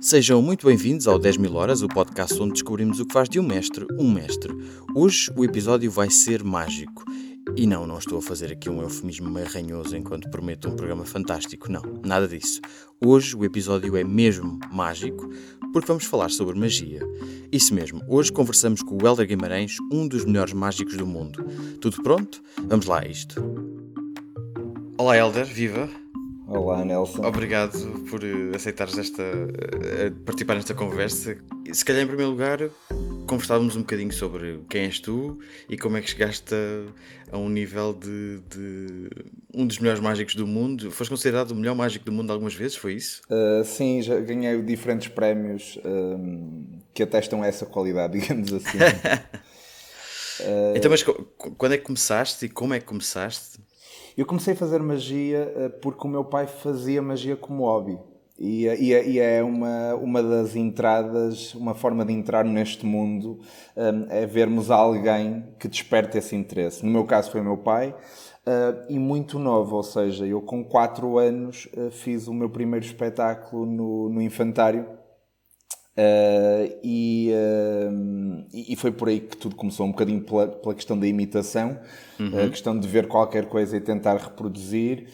Sejam muito bem-vindos ao 10 mil horas, o podcast onde descobrimos o que faz de um mestre um mestre. Hoje o episódio vai ser mágico. E não, não estou a fazer aqui um eufemismo meio ranhoso enquanto prometo um programa fantástico, não, nada disso. Hoje o episódio é mesmo mágico porque vamos falar sobre magia. Isso mesmo, hoje conversamos com o Helder Guimarães, um dos melhores mágicos do mundo. Tudo pronto? Vamos lá a isto. Olá Helder, viva! Olá, Nelson. Obrigado por eh, aceitares esta, uh, participar nesta conversa. Se calhar, em primeiro lugar, conversávamos um bocadinho sobre quem és tu e como é que chegaste a, a um nível de, de, um dos melhores mágicos do mundo. Foste considerado o melhor mágico do mundo algumas vezes, foi isso? Uh, sim, já ganhei diferentes prémios um, que atestam essa qualidade, digamos assim. uh... Então, mas quando é que começaste e como é que começaste? Eu comecei a fazer magia eh, porque o meu pai fazia magia como hobby. E, eh, e, é, e, é uma, uma das entradas, uma forma de entrar neste mundo, é vermos alguém que desperte esse interesse. No meu caso foi meu pai, uh, e muito novo, ou seja, eu com 4 anos uh, fiz o meu primeiro espetáculo no, no infantário, Uh, e, uh, e foi por aí que tudo começou, um bocadinho pela, pela questão da imitação, uhum. a questão de ver qualquer coisa e tentar reproduzir.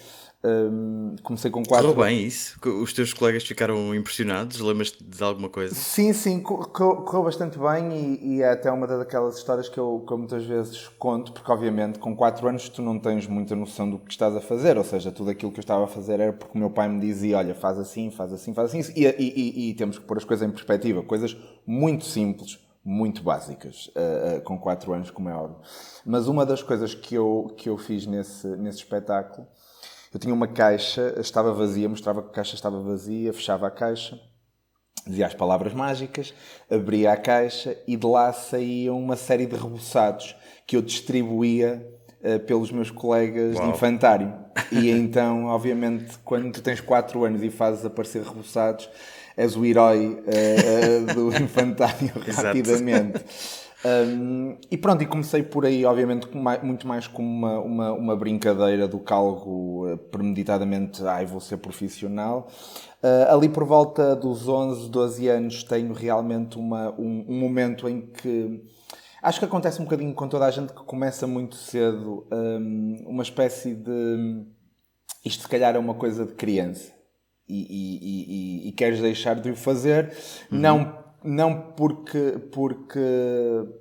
Um, comecei com quatro. Correu bem isso? Os teus colegas ficaram impressionados? Lembras-te de alguma coisa? Sim, sim, correu, bastante bem e, e, é até uma daquelas histórias que eu, que eu muitas vezes conto, porque obviamente com 4 anos tu não tens muita noção do que estás a fazer, ou seja, tudo aquilo que eu estava a fazer era porque o meu pai me dizia: olha, faz assim, faz assim, faz assim, e, e, e temos que pôr as coisas em perspectiva, coisas muito simples muito básicas, uh, uh, com 4 anos, como é óbvio. Mas uma das coisas que eu, que eu fiz nesse, nesse espetáculo eu tinha uma caixa, estava vazia, mostrava que a caixa estava vazia, fechava a caixa, dizia as palavras mágicas, abria a caixa e de lá saíam uma série de reboçados que eu distribuía uh, pelos meus colegas Uau. de infantário. E então, obviamente, quando tu tens 4 anos e fazes aparecer reboçados, és o herói uh, uh, do infantário rapidamente. Um, e pronto, e comecei por aí, obviamente, muito mais como uma, uma, uma brincadeira do que algo eh, premeditadamente, ai, vou ser profissional. Uh, ali por volta dos 11, 12 anos, tenho realmente uma, um, um, momento em que. Acho que acontece um bocadinho com toda a gente que começa muito cedo, um, uma espécie de. Isto, se calhar, é uma coisa de criança. E, e, e, e queres deixar de o fazer, uhum. não não porque porque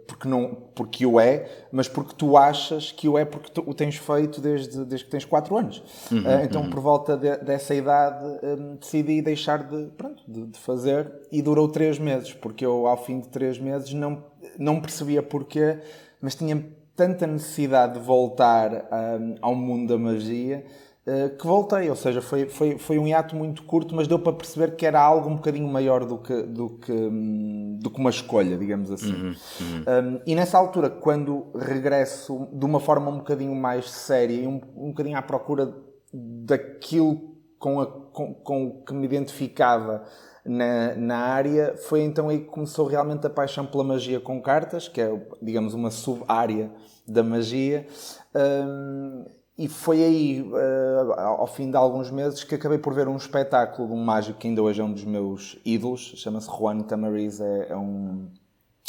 porque não porque o é mas porque tu achas que o é porque tu o tens feito desde desde que tens 4 anos uhum, uh, então uhum. por volta de, dessa idade um, decidi deixar de pronto de, de, fazer e durou 3 meses porque eu ao fim de 3 meses não não percebia porquê mas tinha tanta necessidade de voltar um, ao mundo da magia que voltei, ou seja, foi, foi, foi um hiato muito curto, mas deu para perceber que era algo um bocadinho maior do que, do que, hum, do que uma escolha, digamos assim. Uhum, uhum. Um, e nessa altura, quando regresso de uma forma um bocadinho mais séria e um, um bocadinho à procura daquilo com, a, com, com o que me identificava na, na área, foi então aí que começou realmente a paixão pela magia com cartas, que é, digamos, uma sub-área da magia. Um, e foi aí, uh, ao fim de alguns meses, que acabei por ver um espetáculo de um mágico que ainda hoje é um dos meus ídolos, chama-se Juan Tamariz, é, é, um,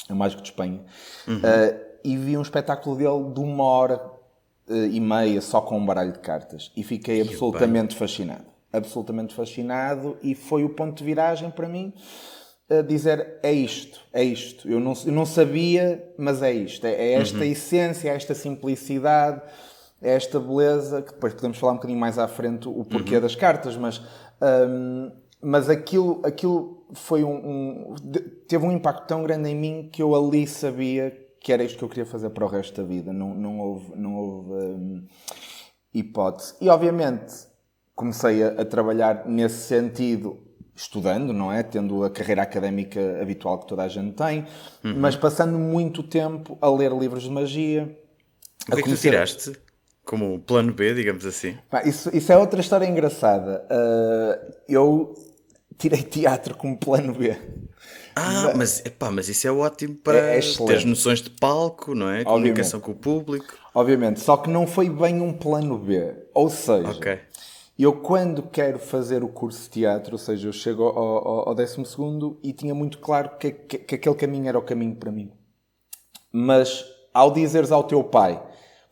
é um mágico de Espanha. Uhum. Uh, e vi um espetáculo dele de uma hora uh, e meia só com um baralho de cartas. E fiquei que absolutamente bem. fascinado. Absolutamente fascinado. E foi o ponto de viragem para mim a dizer é isto, é isto. Eu não, eu não sabia, mas é isto. É, é esta uhum. essência, é esta simplicidade esta beleza, que depois podemos falar um bocadinho mais à frente o porquê uhum. das cartas, mas, um, mas aquilo, aquilo foi um, um, teve um impacto tão grande em mim que eu ali sabia que era isto que eu queria fazer para o resto da vida. Não, não houve, não houve um, hipótese. E obviamente comecei a, a, trabalhar nesse sentido, estudando, não é? Tendo a carreira académica habitual que toda a gente tem, uhum. mas passando muito tempo a ler livros de magia. O que é que tu tiraste? Como plano B, digamos assim. isso, isso é outra história engraçada. Uh, eu tirei teatro como plano B. Ah, mas, epá, mas isso é ótimo para é, é ter noções de palco, não é? Comunicação Obviamente. com o público. Obviamente, só que não foi bem um plano B. Ou seja, okay. Eu, quando quero fazer o curso de teatro, ou seja, eu chego ao, ao, ao 12 e tinha muito claro que, que, que aquele caminho era o caminho para mim. Mas, ao dizeres ao teu pai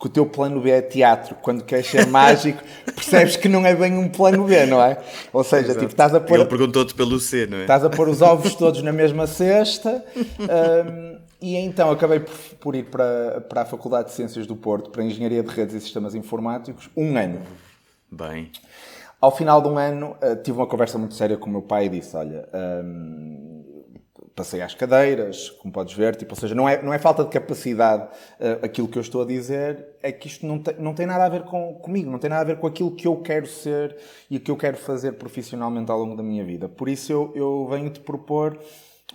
que o teu plano B é teatro, quando queres ser mágico, percebes que não é bem um plano B, não é? Ou seja, tipo, estás a pôr. Ele perguntou-te pelo C, não é? Estás a pôr os ovos todos na mesma cesta. Um, e então acabei por, por, ir para, para a Faculdade de Ciências do Porto, para Engenharia de Redes e Sistemas Informáticos, um ano. Bem. Ao final de um ano, uh, tive uma conversa muito séria com o meu pai e disse: Olha, um, passei às cadeiras, como podes ver, tipo, ou seja, não é, não é falta de capacidade uh, aquilo que eu estou a dizer, é que isto não tem, não tem nada a ver com, comigo, não tem nada a ver com aquilo que eu quero ser e o que eu quero fazer profissionalmente ao longo da minha vida. Por isso eu, eu venho-te propor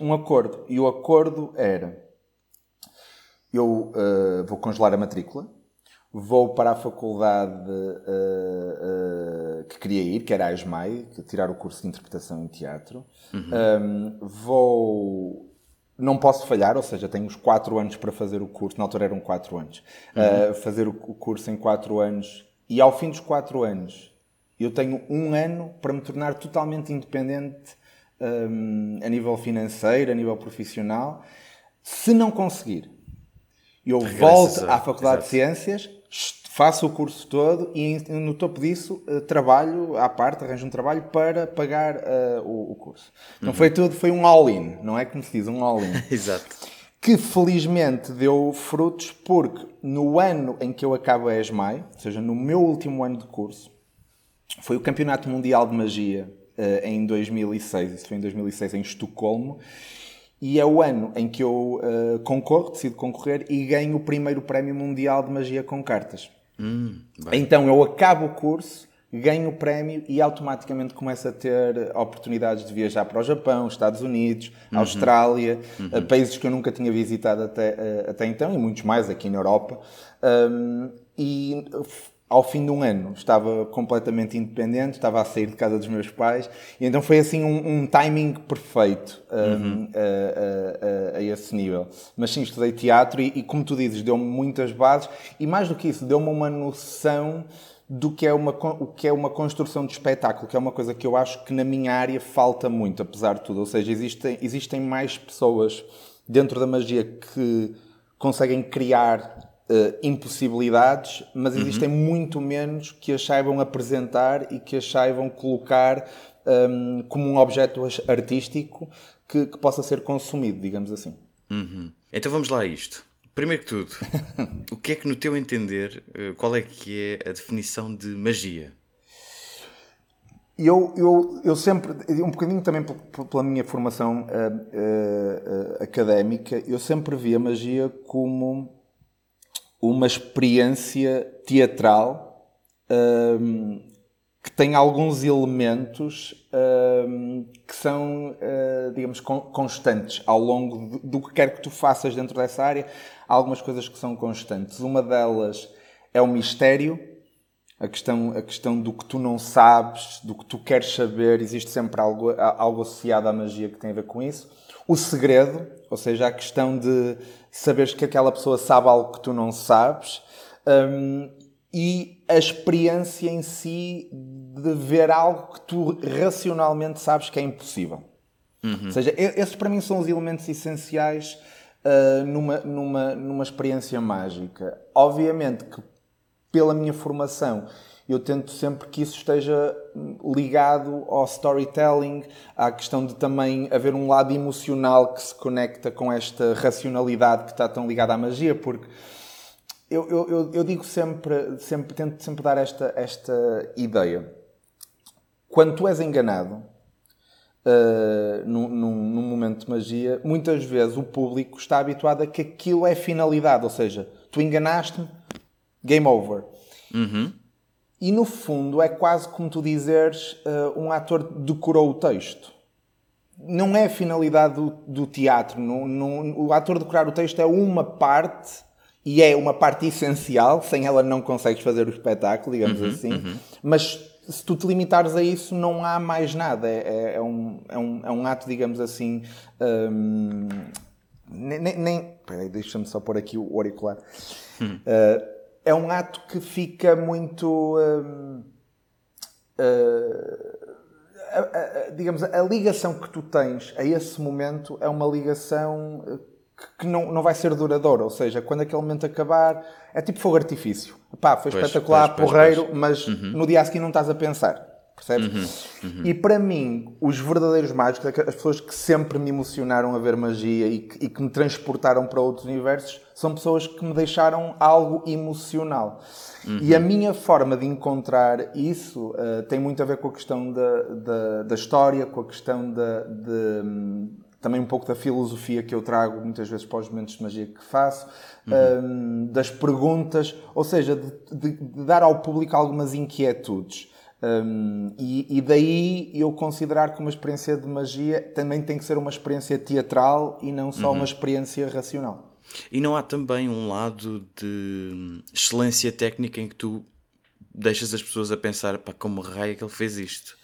um acordo. E o acordo era: eu uh, vou congelar a matrícula, vou para a faculdade uh, uh, que queria ir, que era a ESMAI, tirar o curso de interpretação em teatro. Uhum. Um, vou. Não posso falhar, ou seja, tenho os 4 anos para fazer o curso, na altura eram 4 anos. Uhum. Uh, fazer o, o curso em 4 anos, e ao fim dos 4 anos, eu tenho um ano para me tornar totalmente independente um, a nível financeiro, a nível profissional. Se não conseguir, eu volto à Faculdade de Ciências, faço o curso todo e no topo disso eh, trabalho à parte, arranjo um trabalho para pagar uh, o, o, curso. Não uhum. foi tudo, foi um all-in, não é como se diz, um all-in. Exato. Que felizmente deu frutos porque no ano em que eu acabo a ESMAI, ou seja, no meu último ano de curso, foi o Campeonato Mundial de Magia uh, em 2006, isso foi em 2006 em Estocolmo, e é o ano em que eu uh, concorro, decido concorrer e ganho o primeiro prémio mundial de magia com cartas. Hum, então eu acabo o curso, ganho o prémio e automaticamente começo a ter oportunidades de viajar para o Japão, Estados Unidos, uhum. Austrália, uhum. Uh, países que eu nunca tinha visitado até, uh, até então e muitos mais aqui na Europa. Um, e ao fim de um ano estava completamente independente, estava a sair de casa dos meus pais, e então foi assim um, um timing perfeito um, uhum. a, a, a, a, esse nível. Mas sim, estudei teatro e, e como tu dizes, deu-me muitas bases, e mais do que isso, deu-me uma noção do que é uma, o que é uma construção de espetáculo, que é uma coisa que eu acho que na minha área falta muito, apesar de tudo. Ou seja, existem, existem mais pessoas dentro da magia que conseguem criar uh, impossibilidades, mas uhum. existem muito menos que as saibam apresentar e que as saibam colocar um, ehm, como um objeto artístico que, que, possa ser consumido, digamos assim. Uhum. Então vamos lá a isto. Primeiro que tudo, o que é que no teu entender, eh, qual é que é a definição de magia? Eu, eu, eu sempre, um bocadinho também pela minha formação uh, uh, uh, académica, eu sempre vi a magia como uma experiência teatral um, que tem alguns elementos um, que são, uh, digamos, constantes ao longo do que quer que tu faças dentro dessa área. Há algumas coisas que são constantes. Uma delas é o mistério, a questão, a questão do que tu não sabes, do que tu queres saber, existe sempre algo, algo associado à magia que tem a ver com isso. O segredo, ou seja, a questão de saberes que aquela pessoa sabe algo que tu não sabes. Um, e a experiência em si de ver algo que tu racionalmente sabes que é impossível. Uhum. Ou seja, esses para mim são os elementos essenciais uh, numa, numa, numa experiência mágica. Obviamente que, pela minha formação, eu tento sempre que isso esteja ligado ao storytelling, à questão de também haver um lado emocional que se conecta com esta racionalidade que está tão ligada à magia, porque eu, eu, eu digo sempre, sempre, tento sempre dar esta, esta ideia. Quando tu és enganado, Uh, num, num, num, momento de magia, muitas vezes o público está habituado a que aquilo é finalidade, ou seja, tu enganaste-me, game over. Uhum. E no fundo é quase como tu dizeres uh, um ator decorou o texto. Não é a finalidade do, do teatro. Não, não, o ator decorar o texto é uma parte e é uma parte essencial. Sem ela não consegues fazer o espetáculo, digamos uhum, assim. Uhum. Mas se tu te limitares a isso, não há mais nada. É, é, é um, é, um, é um ato, digamos assim. Um, nem. nem peraí, deixa-me só pôr aqui o auricular. Uh, é um ato que fica muito. Hum, a, a, digamos, a ligação que tu tens a esse momento é uma ligação que não, não vai ser duradoura. Ou seja, quando aquele momento acabar, é tipo fogo artifício. Pá, foi pois, espetacular, pois, porreiro, pois, mas uhum. no dia a seguir não estás a pensar. Percebes? Uhum, uhum. E para mim, os verdadeiros mágicos, as pessoas que sempre me emocionaram a ver magia e que, e que, me transportaram para outros universos, são pessoas que me deixaram algo emocional. Uhum. E a minha forma de encontrar isso uh, tem muito a ver com a questão da, da, da história, com a questão da, de, um, também um pouco da filosofia que eu trago muitas vezes para os momentos de magia que faço, um, das perguntas, ou seja, de, de, de dar ao público algumas inquietudes. Um, e, e, daí eu considerar que uma experiência de magia também tem que ser uma experiência teatral e não só uhum. uma experiência racional. E não há também um lado de excelência técnica em que tu deixas as pessoas a pensar para como raio é que ele fez isto?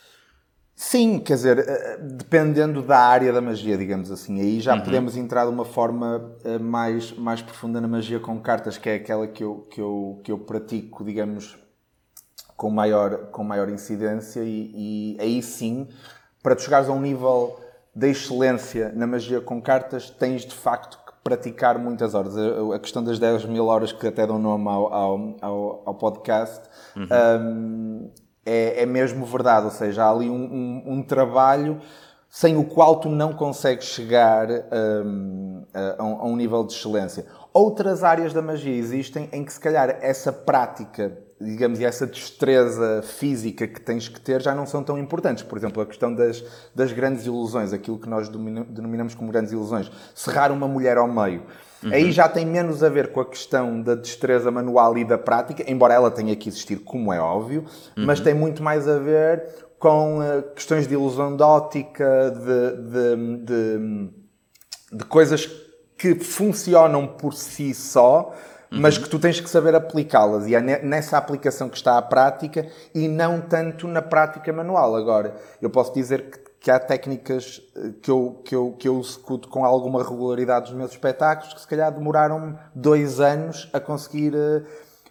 Sim, quer dizer, eh, dependendo da área da magia, digamos assim, aí já uhum. podemos entrar de uma forma eh, mais, mais profunda na magia com cartas, que é aquela que eu, que eu, que eu pratico, digamos, com maior, com maior incidência e, e aí sim, para tu chegares a um nível de excelência na magia com cartas, tens de facto que praticar muitas horas. A, questão das 10 mil horas que até dão nome ao, ao, ao, podcast uhum. um, é, é, mesmo verdade. Ou seja, há ali um, um, um trabalho sem o qual tu não consegues chegar um, a, a, um nível de excelência. Outras áreas da magia existem em que, se calhar, essa prática digamos, e essa destreza física que tens que ter já não são tão importantes. Por exemplo, a questão das, das grandes ilusões, aquilo que nós denominamos como grandes ilusões. Serrar uma mulher ao meio. Uhum. Aí já tem menos a ver com a questão da destreza manual e da prática, embora ela tenha que existir, como é óbvio, uhum. mas tem muito mais a ver com uh, questões de ilusão de ótica, de, de, de, de coisas que funcionam por si só, uhum. mas que tu tens que saber aplicá-las. E é nessa aplicação que está a prática e não tanto na prática manual. Agora, eu posso dizer que, que há técnicas eh, que eu, que, eu, que eu executo com alguma regularidade nos meus espetáculos que se calhar demoraram dois anos a conseguir uh,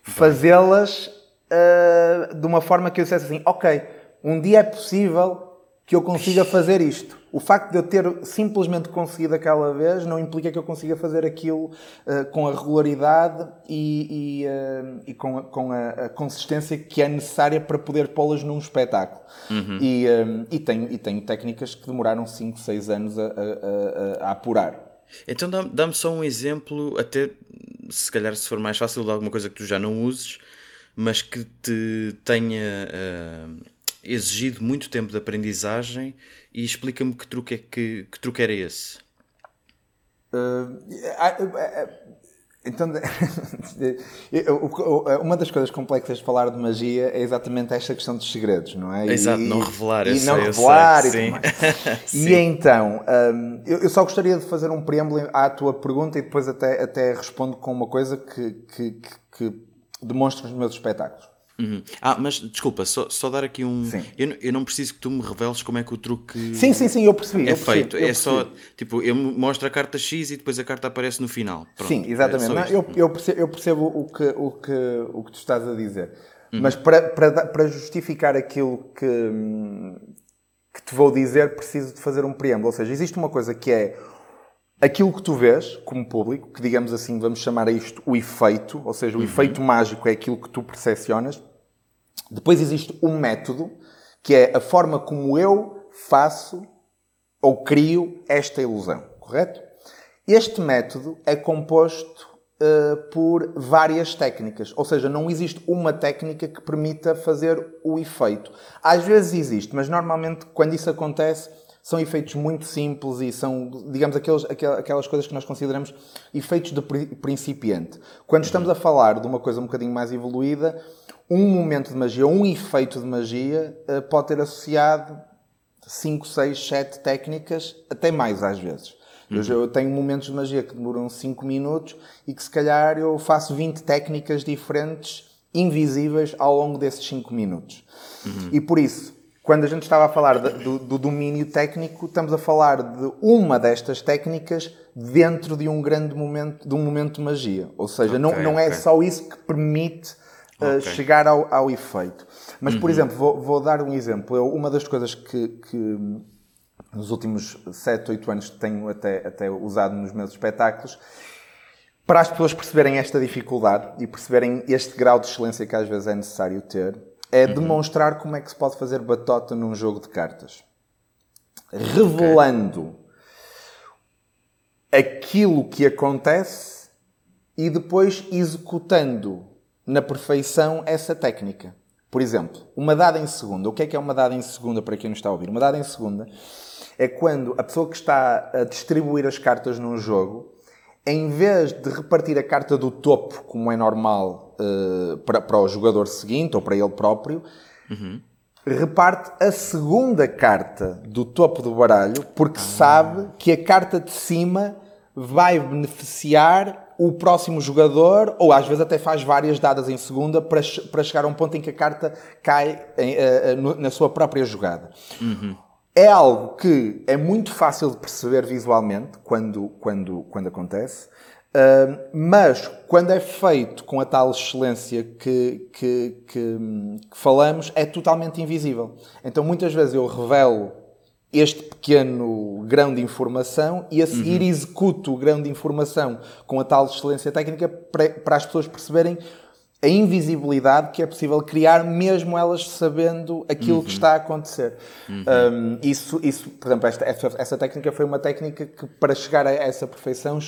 fazê-las uh, de uma forma que eu dissesse assim, ok, um dia é possível que eu consiga fazer isto. O facto de eu ter simplesmente conseguido aquela vez não implica que eu consiga fazer aquilo uh, com a regularidade e, e, uh, e com, a, com a, a, consistência que é necessária para poder pô-las num espetáculo. Uhum. E, um, e, tenho, e tenho técnicas que demoraram 5, 6 anos a, a, a apurar. Então dá-me só um exemplo, até se calhar se for mais fácil de alguma coisa que tu já não uses, mas que te tenha. Uh exigido muito tempo de aprendizagem e explica-me que truque, é que, que truque era esse. Uh, então, uma das coisas complexas de falar de magia é exatamente esta questão dos segredos, não é? Exato, e, não revelar. E não revelar. E, e então, um, eu só gostaria de fazer um preâmbulo à tua pergunta e depois até, até respondo com uma coisa que, que, que, que demonstro nos meus espetáculos. Uhum. Ah, mas desculpa, só, só dar aqui um. Eu, eu não preciso que tu me reveles como é que o truque. Sim, sim, sim, eu percebi. É eu feito. Percebi, é só. Tipo, eu mostro a carta X e depois a carta aparece no final. Pronto, sim, exatamente. É não, eu, eu, percebo, eu percebo o que, o, que, o que tu estás a dizer. Uhum. Mas para, para, para justificar aquilo que, que te vou dizer, preciso de fazer um preâmbulo. Ou seja, existe uma coisa que é aquilo que tu vês como público, que digamos assim, vamos chamar a isto o efeito, ou seja, o uhum. efeito mágico é aquilo que tu percepcionas. Depois existe um método, que é a forma como eu faço ou crio esta ilusão, correto? Este método é composto uh, por várias técnicas, ou seja, não existe uma técnica que permita fazer o efeito. Às vezes existe, mas normalmente quando isso acontece são efeitos muito simples e são, digamos, aqueles, aquelas coisas que nós consideramos efeitos de principiante. Quando estamos a falar de uma coisa um bocadinho mais evoluída, um momento de magia, um efeito de magia, eh, pode ter associado 5, 6, 7 técnicas, até mais às vezes. Uhum. Eu, eu, tenho momentos de magia que demoram 5 minutos e que se calhar eu faço 20 técnicas diferentes, invisíveis, ao longo desses 5 minutos. Uhum. E por isso, quando a gente estava a falar de, do, do, domínio técnico, estamos a falar de uma destas técnicas dentro de um grande momento, de um momento de magia. Ou seja, okay, não, não é okay. só isso que permite okay. chegar ao, ao efeito. Mas, uhum. por exemplo, vou, vou, dar um exemplo. Eu, uma das coisas que, que nos últimos 7, 8 anos tenho até, até usado nos meus espetáculos para as pessoas perceberem esta dificuldade e perceberem este grau de excelência que às vezes é necessário ter, é uhum. demonstrar como é que se pode fazer batota num jogo de cartas. Revelando okay. aquilo que acontece e depois executando na perfeição essa técnica. Por exemplo, uma dada em segunda. O que é que é uma dada em segunda para quem não está a ouvir? Uma dada em segunda é quando a pessoa que está a distribuir as cartas num jogo em vez de repartir a carta do topo, como é normal uh, para, para o jogador seguinte ou para ele próprio, uhum. reparte a segunda carta do topo do baralho, porque ah. sabe que a carta de cima vai beneficiar o próximo jogador, ou às vezes até faz várias dadas em segunda para, para chegar a um ponto em que a carta cai em, uh, na sua própria jogada. Uhum é algo que é muito fácil de perceber visualmente quando, quando, quando acontece, mas quando é feito com a tal excelência que, que, que, que, falamos, é totalmente invisível. Então muitas vezes eu revelo este pequeno grão de informação e a seguir uhum. executo o grão de informação com a tal excelência técnica para, para as pessoas perceberem a invisibilidade que é possível criar, mesmo elas sabendo aquilo uhum. que está a acontecer. Uhum. Um, isso, isso, por exemplo, esta, essa técnica foi uma técnica que, para chegar a essa perfeição,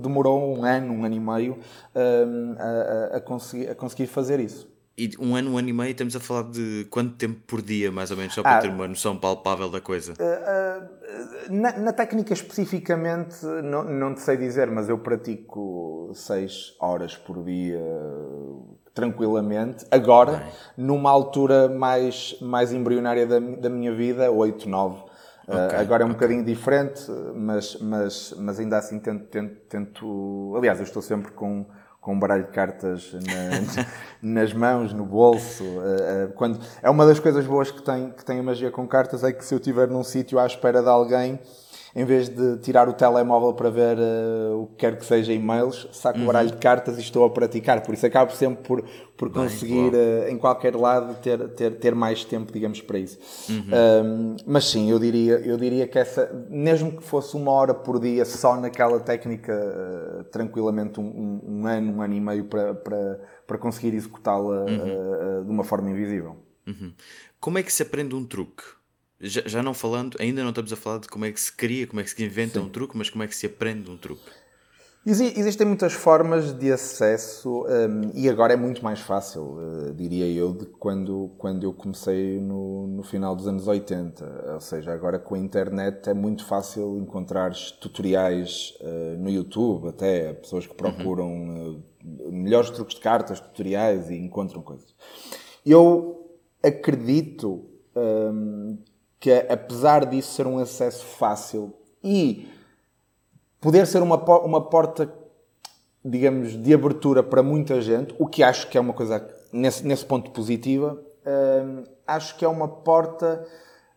demorou um ano, um ano e meio um, a, a, conseguir, a conseguir fazer isso. E um ano, um ano e meio, estamos a falar de quanto tempo por dia, mais ou menos, só para ah, ter uma noção palpável da coisa? Uh, uh, na, na, técnica especificamente, não, não te sei dizer, mas eu pratico 6 horas por dia tranquilamente. Agora, Bem. numa altura mais, mais embrionária da, da minha vida, 8, 9. Okay, uh, agora é um okay. bocadinho diferente, mas, mas, mas ainda assim tento, tento, tento. Aliás, eu estou sempre com com um baralho de cartas na, nas mãos, no bolso. Uh, uh, quando, é uma das coisas boas que tem, que tem a magia com cartas, é que se eu estiver num sítio à espera de alguém, em vez de tirar o telemóvel para ver uh, o que quer que seja e-mails, saco uhum. o baralho de cartas e estou a praticar. Por isso acabo sempre por, por Bem, conseguir, uh, em qualquer lado, ter, ter, ter mais tempo, digamos, para isso. Uhum. Um, mas sim, eu diria, eu diria que essa, mesmo que fosse uma hora por dia só naquela técnica, uh, tranquilamente um, um, um, ano, um ano e meio para, para, para conseguir executá-la uhum. de uma forma invisível. Uhum. Como é que se aprende um truque? Já, já, não falando, ainda não estamos a falar de como é que se cria, como é que se inventa Sim. um truque, mas como é que se aprende um truque. Existem muitas formas de acesso um, e agora é muito mais fácil, uh, diria eu, de quando, quando eu comecei no, no final dos anos 80. Ou seja, agora com a internet é muito fácil encontrar tutoriais uh, no YouTube, até pessoas que uhum. procuram uhum. uh, melhores truques de cartas, tutoriais e encontram coisas. Eu acredito um, que apesar disso ser um acesso fácil e poder ser uma, uma porta, digamos, de abertura para muita gente, o que acho que é uma coisa, nesse, nesse ponto positiva, uh, acho que é uma porta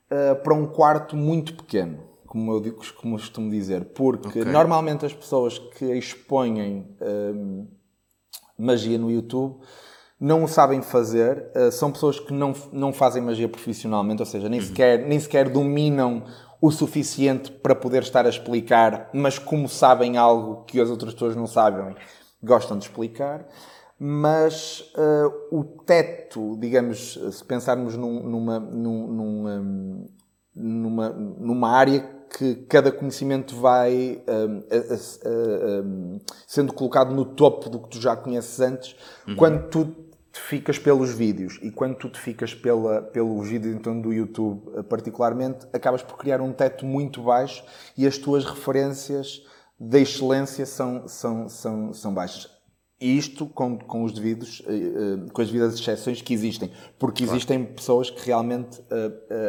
uh, para um quarto muito pequeno, como eu digo, como costumo dizer, porque okay. normalmente as pessoas que expõem uh, magia no YouTube não o sabem fazer, uh, são pessoas que não, não fazem magia profissionalmente, ou seja, nem, uhum. sequer, nem sequer dominam o suficiente para poder estar a explicar, mas como sabem algo que as outras pessoas não sabem, gostam de explicar. Mas uh, o teto, digamos, se pensarmos num, numa, num, num, numa, numa área que cada conhecimento vai sendo colocado no topo do que tu já conheces antes, uhum. quando tu te ficas pelos vídeos e quando tu te ficas pela, pelos vídeos então, do YouTube eh, particularmente, acabas por criar um teto muito baixo e as tuas referências da excelência são, são, são, são baixas. E isto com, com os devidos, eh, eh, com as devidas exceções que existem, porque claro. existem pessoas que realmente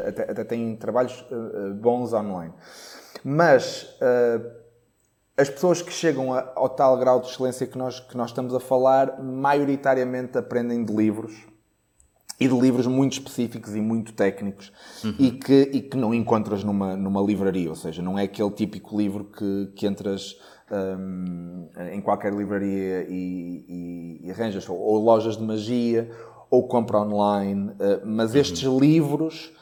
até, até têm trabalhos bons online. Mas as pessoas que chegam a, ao tal grau de excelência que nós, que nós estamos a falar, maioritariamente aprendem de livros e de livros muito específicos e muito técnicos uhum. e, que, e que não encontras numa, numa livraria, ou seja, não é aquele típico livro que, que entras um, em qualquer livraria e, e, e arranjas, ou, ou, lojas de magia, ou compra online, uh, mas uhum. estes livros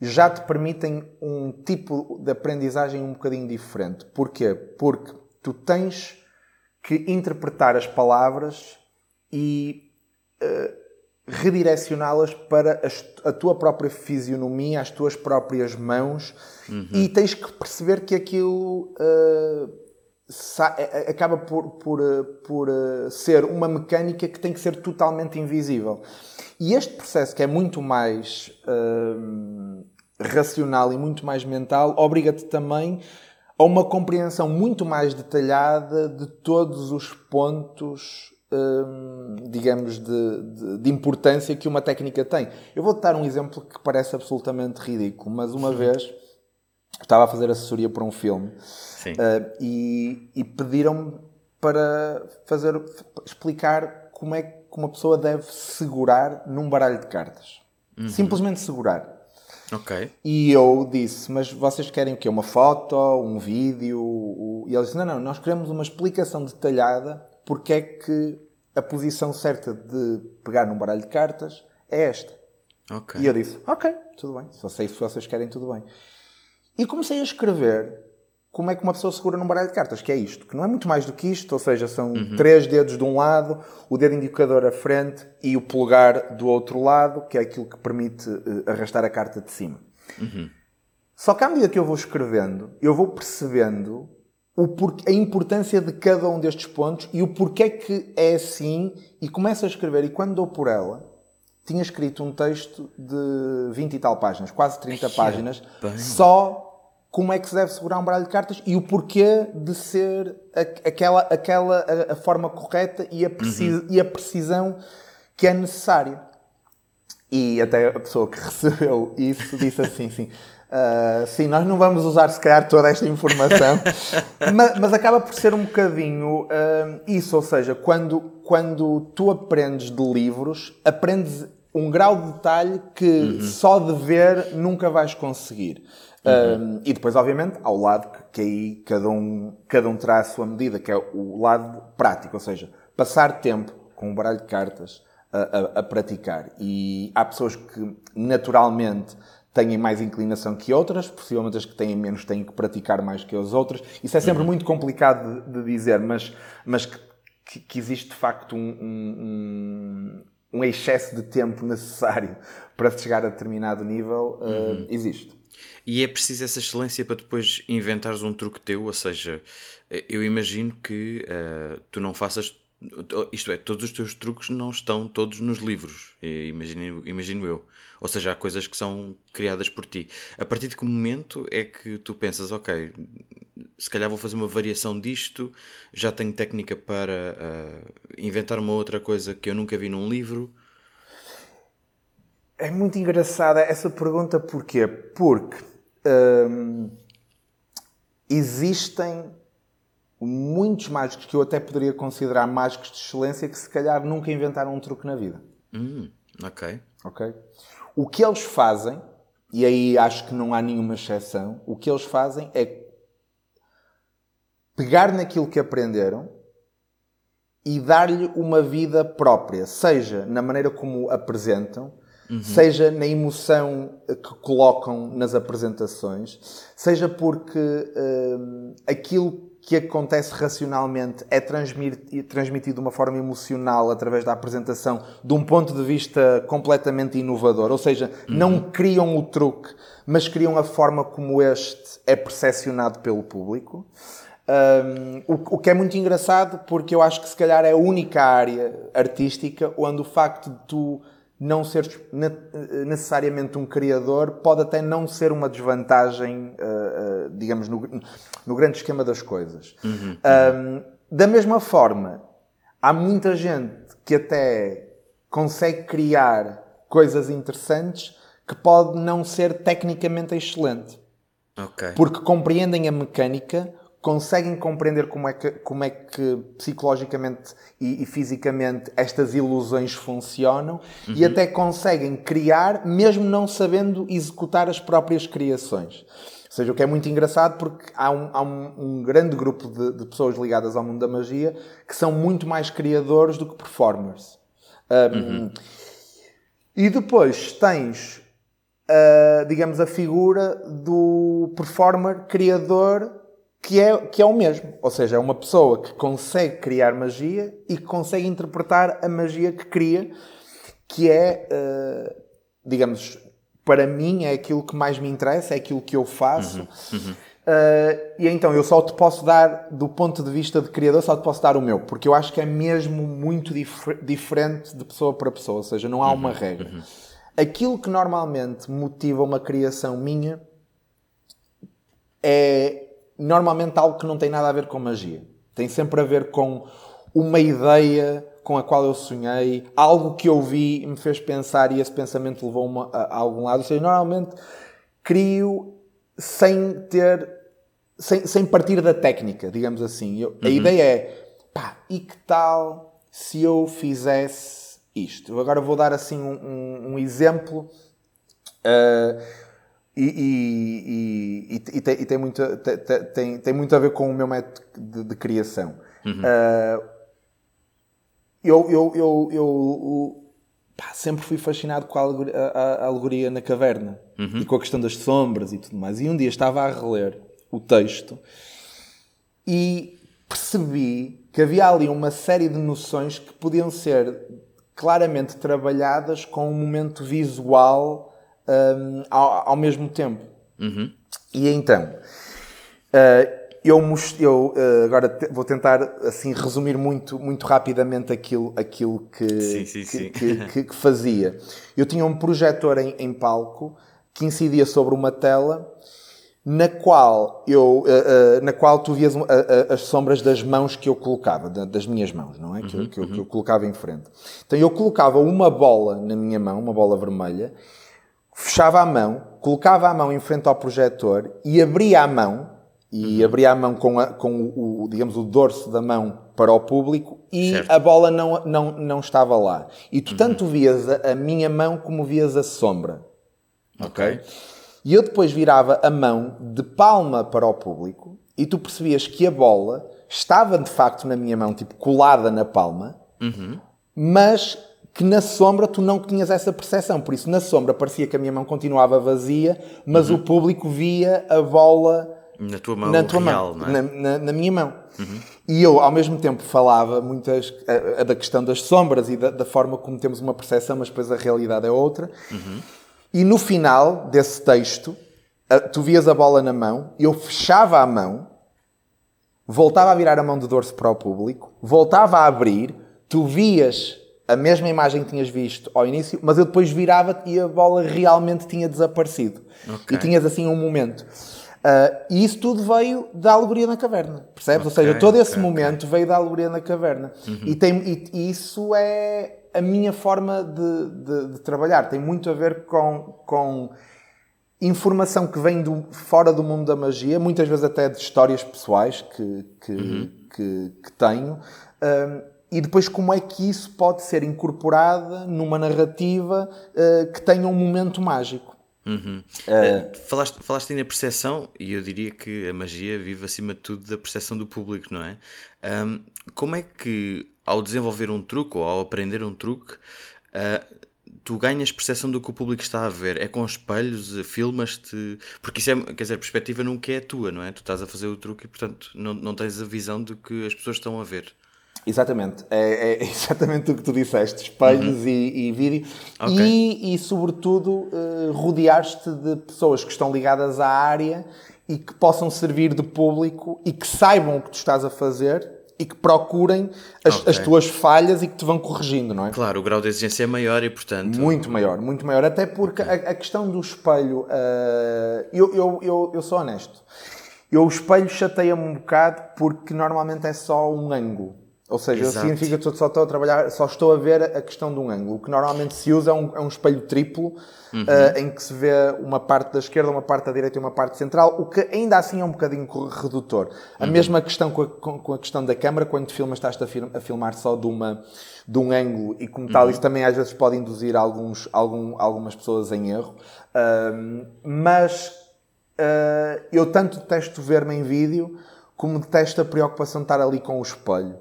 já te permitem um tipo de aprendizagem um bocadinho diferente. Porquê? Porque tu tens que interpretar as palavras e uh, redirecioná-las para a, a, tua própria fisionomia, as tuas próprias mãos, uhum. e tens que perceber que aquilo uh, acaba por, por, uh, por uh, ser uma mecânica que tem que ser totalmente invisível. E este processo, que é muito mais racional e muito mais mental, obriga-te também a uma compreensão muito mais detalhada de todos os pontos Hum, digamos, de, de, de, importância que uma técnica tem. Eu vou-te dar um exemplo que parece absolutamente ridículo, mas uma vez estava a fazer assessoria para um filme uh, e, e pediram-me para fazer, explicar como é que uma pessoa deve segurar num baralho de cartas. Uhum. Simplesmente segurar. Ok. E eu disse, mas vocês querem o quê? Uma foto, um vídeo? E eles disse, não, não, nós queremos uma explicação detalhada porque é que a posição certa de pegar num baralho de cartas é esta. Okay. E eu disse, ok, tudo bem. Se vocês, se vocês querem, tudo bem. E comecei a escrever como é que uma pessoa segura num baralho de cartas, que é isto, que não é muito mais do que isto, ou seja, são uhum. três dedos de um lado, o dedo indicador à frente e o polegar do outro lado, que é aquilo que permite uh, arrastar a carta de cima. Uhum. Só que à medida que eu vou escrevendo, eu vou percebendo a importância de cada um destes pontos e o porquê que é assim e começo a escrever e quando dou por ela tinha escrito um texto de 20 e tal páginas, quase 30 Ai, páginas, bem. só como é que se deve segurar um baralho de cartas e o porquê de ser a, aquela, aquela a, a, forma correta e a, precis, uhum. e a precisão que é necessária. E até a pessoa que recebeu isso disse assim, sim, Uh, sim, nós não vamos usar se calhar toda esta informação, mas, mas, acaba por ser um bocadinho uh, isso, ou seja, quando, quando tu aprendes de livros, aprendes um grau de detalhe que uhum. só de ver nunca vais conseguir. Uhum. Uh, e depois, obviamente, ao lado que, que aí cada um, cada um terá a sua medida, que é o lado prático, ou seja, passar tempo com um baralho de cartas a, a, a praticar. E há pessoas que naturalmente têm mais inclinação que outras, possivelmente as que têm menos têm que praticar mais que as outras. Isso é sempre uhum. muito complicado de, de, dizer, mas, mas que, que, existe de facto um, um, um, excesso de tempo necessário para chegar a determinado nível, uh, uhum. existe. E é preciso essa excelência para depois inventares um truque teu, ou seja, eu imagino que uh, tu não faças isto é, todos os teus truques não estão todos nos livros, imagino, imagino eu. Ou seja, há coisas que são criadas por ti. A partir de que momento é que tu pensas, ok, se calhar vou fazer uma variação disto, já tenho técnica para uh, inventar uma outra coisa que eu nunca vi num livro? É muito engraçada essa pergunta, porquê? Porque hum, existem muitos mágicos que eu até poderia considerar mágicos de excelência que se calhar nunca inventaram um truque na vida. Hum, ok. Ok? O que eles fazem, e aí acho que não há nenhuma exceção, o que eles fazem é pegar naquilo que aprenderam e dar-lhe uma vida própria, seja na maneira como apresentam, uhum. seja na emoção que colocam nas apresentações, seja porque hum, aquilo que acontece racionalmente é transmitido de uma forma emocional através da apresentação de um ponto de vista completamente inovador. Ou seja, uhum. não criam o truque, mas criam a forma como este é percepcionado pelo público. Um, o, o, que é muito engraçado porque eu acho que se calhar é a única área artística onde o facto de tu não ser necessariamente um criador pode até não ser uma desvantagem, uh, uh, digamos, no, no, grande esquema das coisas. Uhum. Um, da mesma forma, há muita gente que até consegue criar coisas interessantes que pode não ser tecnicamente excelente. Okay. Porque compreendem a mecânica conseguem compreender como é que, como é que psicologicamente e, e fisicamente estas ilusões funcionam uhum. e até conseguem criar, mesmo não sabendo executar as próprias criações. Ou seja, o que é muito engraçado porque há um, há um, um grande grupo de, de, pessoas ligadas ao mundo da magia que são muito mais criadores do que performers. Um, uhum. E depois tens, uh, digamos, a figura do performer criador que é, que é o mesmo. Ou seja, é uma pessoa que consegue criar magia e que consegue interpretar a magia que cria, que é, uh, digamos, para mim é aquilo que mais me interessa, é aquilo que eu faço. Uhum, uhum. Uh, e então eu só te posso dar, do ponto de vista de criador, só te posso dar o meu, porque eu acho que é mesmo muito dif diferente de pessoa para pessoa, ou seja, não há uma uhum, regra. Uhum. Aquilo que normalmente motiva uma criação minha é normalmente algo que não tem nada a ver com magia. Tem sempre a ver com uma ideia com a qual eu sonhei, algo que eu vi me fez pensar e esse pensamento levou-me a, a, algum lado. Ou seja, normalmente crio sem ter, sem, sem partir da técnica, digamos assim. Eu, uhum. A ideia é, pá, e que tal se eu fizesse isto? Eu agora vou dar assim um, um, um exemplo. Uh, e, e, e, e, tem, e tem, muito, tem, tem muito a ver com o meu método de, de criação. Uhum. Uh, eu, eu, eu, eu pá, sempre fui fascinado com a alegoria, a, a alegoria na caverna uhum. e com a questão das sombras e tudo mais. E um dia estava a reler o texto e percebi que havia ali uma série de noções que podiam ser claramente trabalhadas com um momento visual um, ao, ao, mesmo tempo. Uhum. E então, uh, eu, eu uh, agora vou tentar assim resumir muito, muito rapidamente aquilo, aquilo que, sim, sim, que, sim. Que, que, que, fazia. Eu tinha um projetor em, em, palco que incidia sobre uma tela na qual eu uh, uh, na qual tu vias as sombras das mãos que eu colocava das minhas mãos não é uhum, que, eu, que, eu, que eu uhum. colocava em frente então eu colocava uma bola na minha mão uma bola vermelha fechava a mão, colocava a mão em frente ao projetor e abria a mão, e uhum. abria a mão com, a, com o, digamos, o dorso da mão para o público e certo. a bola não, não, não estava lá. E tu uhum. tanto vias a, a, minha mão como vias a sombra. Ok? E eu depois virava a mão de palma para o público e tu percebias que a bola estava de facto na minha mão, tipo colada na palma, uhum. mas que na sombra tu não tinhas essa percepção. Por isso, na sombra parecia que a minha mão continuava vazia, mas uhum. o público via a bola na tua mão, na, tua real, mão, é? na, na, na, minha mão. Uhum. E eu, ao mesmo tempo, falava muitas a, a da questão das sombras e da, da, forma como temos uma percepção, mas depois a realidade é outra. Uhum. E no final desse texto, tu vias a bola na mão, eu fechava a mão, voltava a virar a mão de dorso para o público, voltava a abrir, tu vias a mesma imagem que tinhas visto ao início, mas eu depois virava e a bola realmente tinha desaparecido. Okay. E tinhas assim um momento. Uh, e isso tudo veio da alegoria na caverna, percebes? Okay, Ou seja, todo esse okay, momento veio da alegoria na caverna. Uhum. E, tem, e, e, isso é a minha forma de, de, de, trabalhar. Tem muito a ver com, com informação que vem do, fora do mundo da magia, muitas vezes até de histórias pessoais que, que, uhum. que, que tenho. Um, ah, e depois como é que isso pode ser incorporado numa narrativa uh, que tenha um momento mágico. Uhum. Uh, falaste, falaste aí na percepção, e eu diria que a magia vive acima de tudo da percepção do público, não é? Um, como é que ao desenvolver um truque ou ao aprender um truque, uh, tu ganhas percepção do que o público está a ver? É com espelhos, filmas-te? Porque isso é, quer dizer, a perspectiva nunca é a tua, não é? Tu estás a fazer o truque e, portanto, não, não tens a visão do que as pessoas estão a ver. Exatamente, é, é, exatamente o que tu disseste: espelhos uhum. e, e, vídeo. Okay. E, e, sobretudo, uh, rodear-te de pessoas que estão ligadas à área e que possam servir de público e que saibam o que tu estás a fazer e que procurem as, okay. as, tuas falhas e que te vão corrigindo, não é? Claro, o grau de exigência é maior e, portanto. Muito maior, muito maior. Até porque okay. a, a, questão do espelho. Uh, eu, eu, eu, eu sou honesto. Eu, o espelho chateia-me um bocado porque normalmente é só um ângulo. Ou seja, Exato. significa que só estou a trabalhar, só estou a ver a questão de um ângulo. O que normalmente se usa é um, é um espelho triplo, Uhum. eh, em que se vê uma parte da esquerda, uma parte da direita e uma parte central, o que ainda assim é um bocadinho redutor. A Uhum. mesma questão com a, com, com a questão da câmara, quando filmas, estás a, a filmar só de, uma, de um ângulo e como Uhum. tal, isso também às vezes pode induzir alguns, algum, algumas pessoas em erro. Ahm, mas Uh, eu tanto detesto ver-me em vídeo como detesto a preocupação de estar ali com o espelho.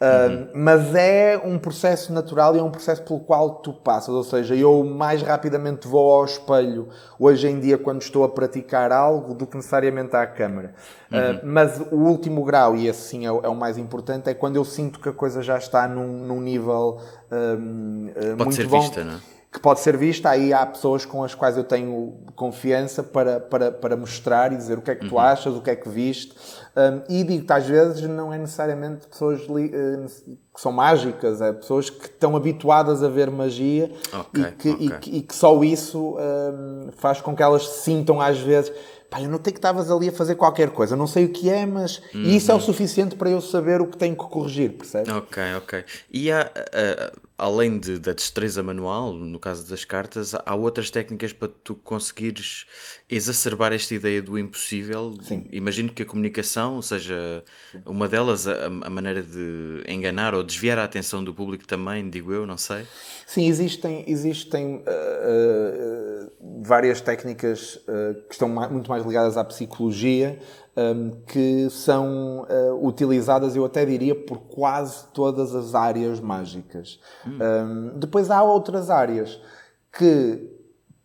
Uh, Mas é um processo natural e é um processo pelo qual tu passas. Ou seja, eu mais rapidamente vou ao espelho hoje em dia quando estou a praticar algo do que necessariamente à câmara. Uh, mas o último grau, e esse sim é, o- é o mais importante, é quando eu sinto que a coisa já está num, num nível um, uh, Pode muito ser bom vista, não é? que pode ser vista, aí há pessoas com as quais eu tenho confiança para, para, para mostrar e dizer o que é que tu Uhum. achas, o que é que viste. Um, e digo-te, às vezes não é necessariamente pessoas que são mágicas, é pessoas que estão habituadas a ver magia Ok, e, que, e ok. que- e que só isso um, faz com que elas se sintam às vezes. Pá, eu notei que estavas ali a fazer qualquer coisa, não sei o que é, mas. E isso é Uhum. o suficiente para eu saber o que tenho que corrigir, percebes? Ok, ok. E há, ah, além de, da destreza manual, no caso das cartas, há outras técnicas para tu conseguires exacerbar esta ideia do impossível? Sim. Imagino que a comunicação, seja, uma delas, a, a maneira de enganar ou desviar a atenção do público também, digo eu, não sei. Sim, existem, existem uh, uh, várias técnicas uh, que estão muito mais ligadas à psicologia que são uh, utilizadas, eu até diria, por quase todas as áreas mágicas. Um, depois há outras áreas que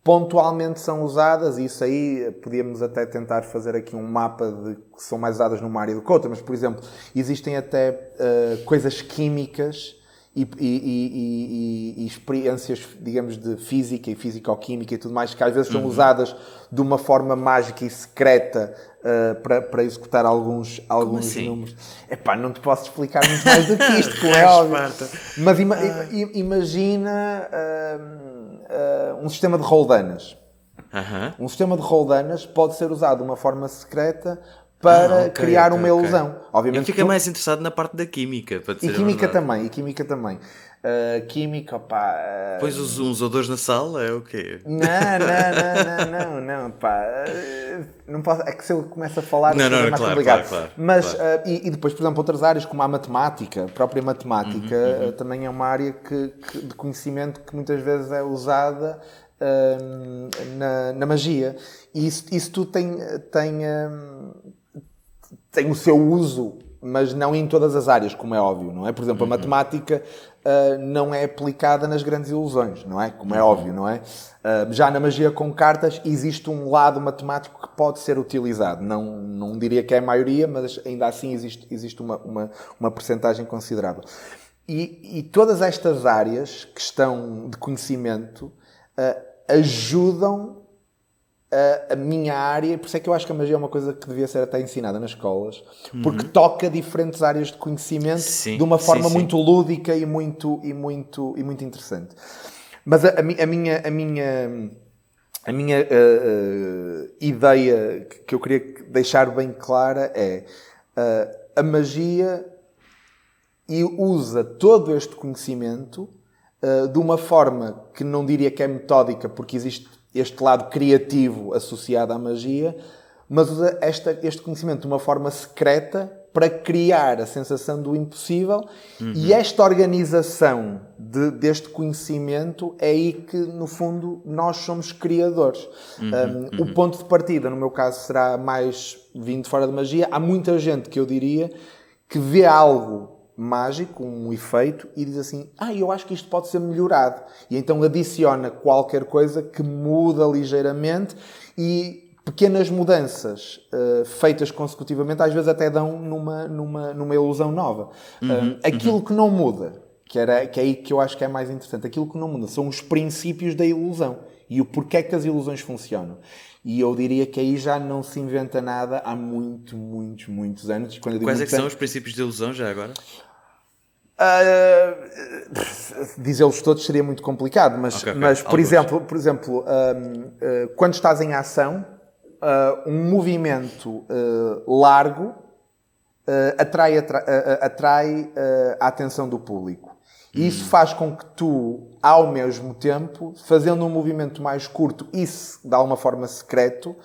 pontualmente são usadas, e isso aí podíamos até tentar fazer aqui um mapa de que são mais usadas numa área do que outra, mas, por exemplo, existem até uh, coisas químicas e, e- e- e- experiências, digamos, de física e físico-química e tudo mais, que às vezes são usadas de uma forma mágica e secreta uh, para, para executar alguns, alguns assim? números. Epá, não te posso explicar muito mais do que isto, como é óbvio. Mas ima- i- imagina hum, uh, um sistema de roldanas. Aham. Um sistema de roldanas pode ser usado de uma forma secreta para Ah, ok, criar ok, uma ok. ilusão. Obviamente que fiquei tu- mais interessado na parte da química, para E química também, e química também. Uh, química, pá. uh, Pões os, uns odores na sala, é o quê? Não, não, não, não, não, não, pá. Uh, Não posso, é que se eu começo a falar, Não, não, é mais claro, complicado. claro, claro, Mas, claro. uh, e, e depois, por exemplo, outras áreas, como a matemática, a própria matemática, Uhum, uh, também é uma área que, que- de conhecimento que muitas vezes é usada na, na magia. E isso, isso tudo tem, tem, um, tem o seu uso, mas não em todas as áreas, como é óbvio, não é? Por exemplo, a matemática ah, não é aplicada nas grandes ilusões, não é? Como é óbvio, não é? Ah, já na magia com cartas existe um lado matemático que pode ser utilizado. Não, não diria que é a maioria, mas ainda assim existe, existe uma, uma, uma percentagem considerável. E, e todas estas áreas que estão de conhecimento ah, ajudam a, a minha área, por isso é que eu acho que a magia é uma coisa que devia ser até ensinada nas escolas, porque toca diferentes áreas de conhecimento Sim, de uma sim, forma sim. muito lúdica e muito, e muito, e muito interessante. Mas a, a mi- a minha, a minha, a minha eh, eh, ideia que- eu queria deixar bem clara é eh, a magia e usa todo este conhecimento uh, de uma forma que não diria que é metódica, porque existe este lado criativo associado à magia, mas usa esta, este conhecimento de uma forma secreta para criar a sensação do impossível e esta organização de- deste conhecimento é aí que, no fundo, nós somos criadores. Um, O ponto de partida, no meu caso, será mais vindo fora de magia. Há muita gente que eu diria que vê algo mágico, um efeito, e diz assim: Ah, eu acho que isto pode ser melhorado. E então adiciona qualquer coisa que muda ligeiramente e pequenas mudanças uh, feitas consecutivamente às vezes até dão numa, numa, numa ilusão nova. Um, aquilo que não muda, que, era, que é aí que eu acho que é mais interessante, aquilo que não muda são os princípios da ilusão e o porquê que as ilusões funcionam. E eu diria que aí já não se inventa nada há muito, muitos, muitos anos. Quando Quais é que são anos, os princípios de ilusão já agora? Ah, Dizê-los todos seria muito complicado, mas, Ok, ok. mas por Alguns. exemplo, por exemplo hum, ah, quando estás em ação, ah, um movimento ah, largo uh, atrai, atrai, uh, atrai a atenção do público. E isso faz com que tu, ao mesmo tempo, fazendo um movimento mais curto e, de alguma forma, secreto,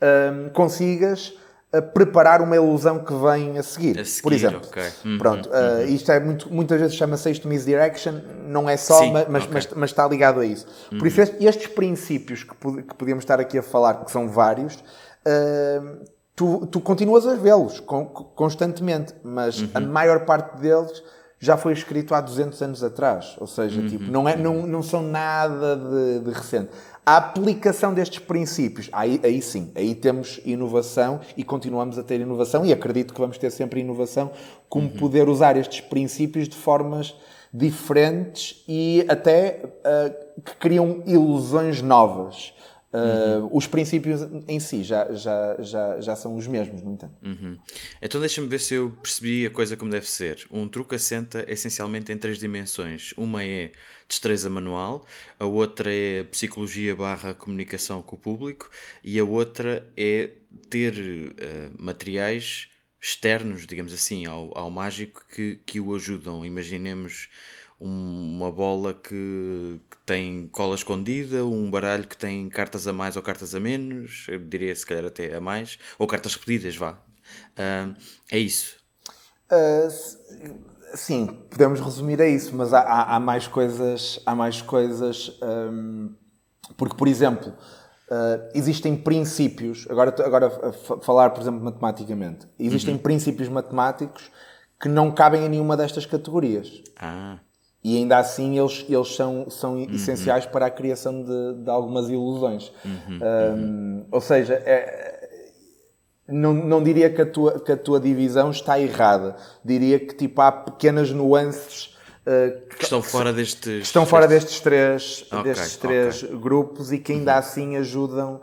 um, consigas a preparar uma ilusão que vem a seguir. A seguir por exemplo. okay. uhum, Pronto, uh, isto é muito, muitas vezes chama-se isto misdirection, não é só, Sim, mas, mas, ok. mas, mas está ligado a isso. Por isso, este- estes princípios que, que podíamos estar aqui a falar, que são vários, uh, tu, tu continuas a vê-los con- constantemente, mas a maior parte deles já foi escrito há 200 anos atrás. Ou seja, tipo, não, é, não, não são nada de, de recente. A aplicação destes princípios, aí, aí sim, aí temos inovação e continuamos a ter inovação e acredito que vamos ter sempre inovação, como poder usar estes princípios de formas diferentes e até ah, que criam ilusões novas. Ah, Os princípios em si já, já, já, já são os mesmos, no entanto. Uhum. Então deixa-me ver se eu percebi a coisa como deve ser. Um truque assenta essencialmente em três dimensões. Uma é destreza manual, a outra é psicologia barra comunicação com o público e a outra é ter eh, materiais externos, digamos assim, ao, ao mágico que, que o ajudam. Imaginemos um- uma bola que, que tem cola escondida, um baralho que tem cartas a mais ou cartas a menos, eu diria se calhar até a mais, ou cartas repetidas, vá. Ah, é isso. Uh, sim, podemos resumir a isso, mas há, há- há mais coisas. Há mais coisas hum, porque, por exemplo, uh, existem princípios. Agora, agora falar, por exemplo, matematicamente. Existem princípios matemáticos que não cabem em nenhuma destas categorias. Ah, E ainda assim eles, eles são, são essenciais para a criação de, de algumas ilusões. Hum, ou seja, é- não, não diria que a, tua, que a tua divisão está errada. Diria que tipo, há pequenas nuances uh, que estão fora destes. que estão fora destes três, Ok, destes três grupos e que ainda assim ajudam,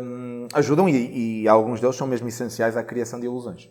hum, ajudam e, e alguns deles são mesmo essenciais à criação de ilusões.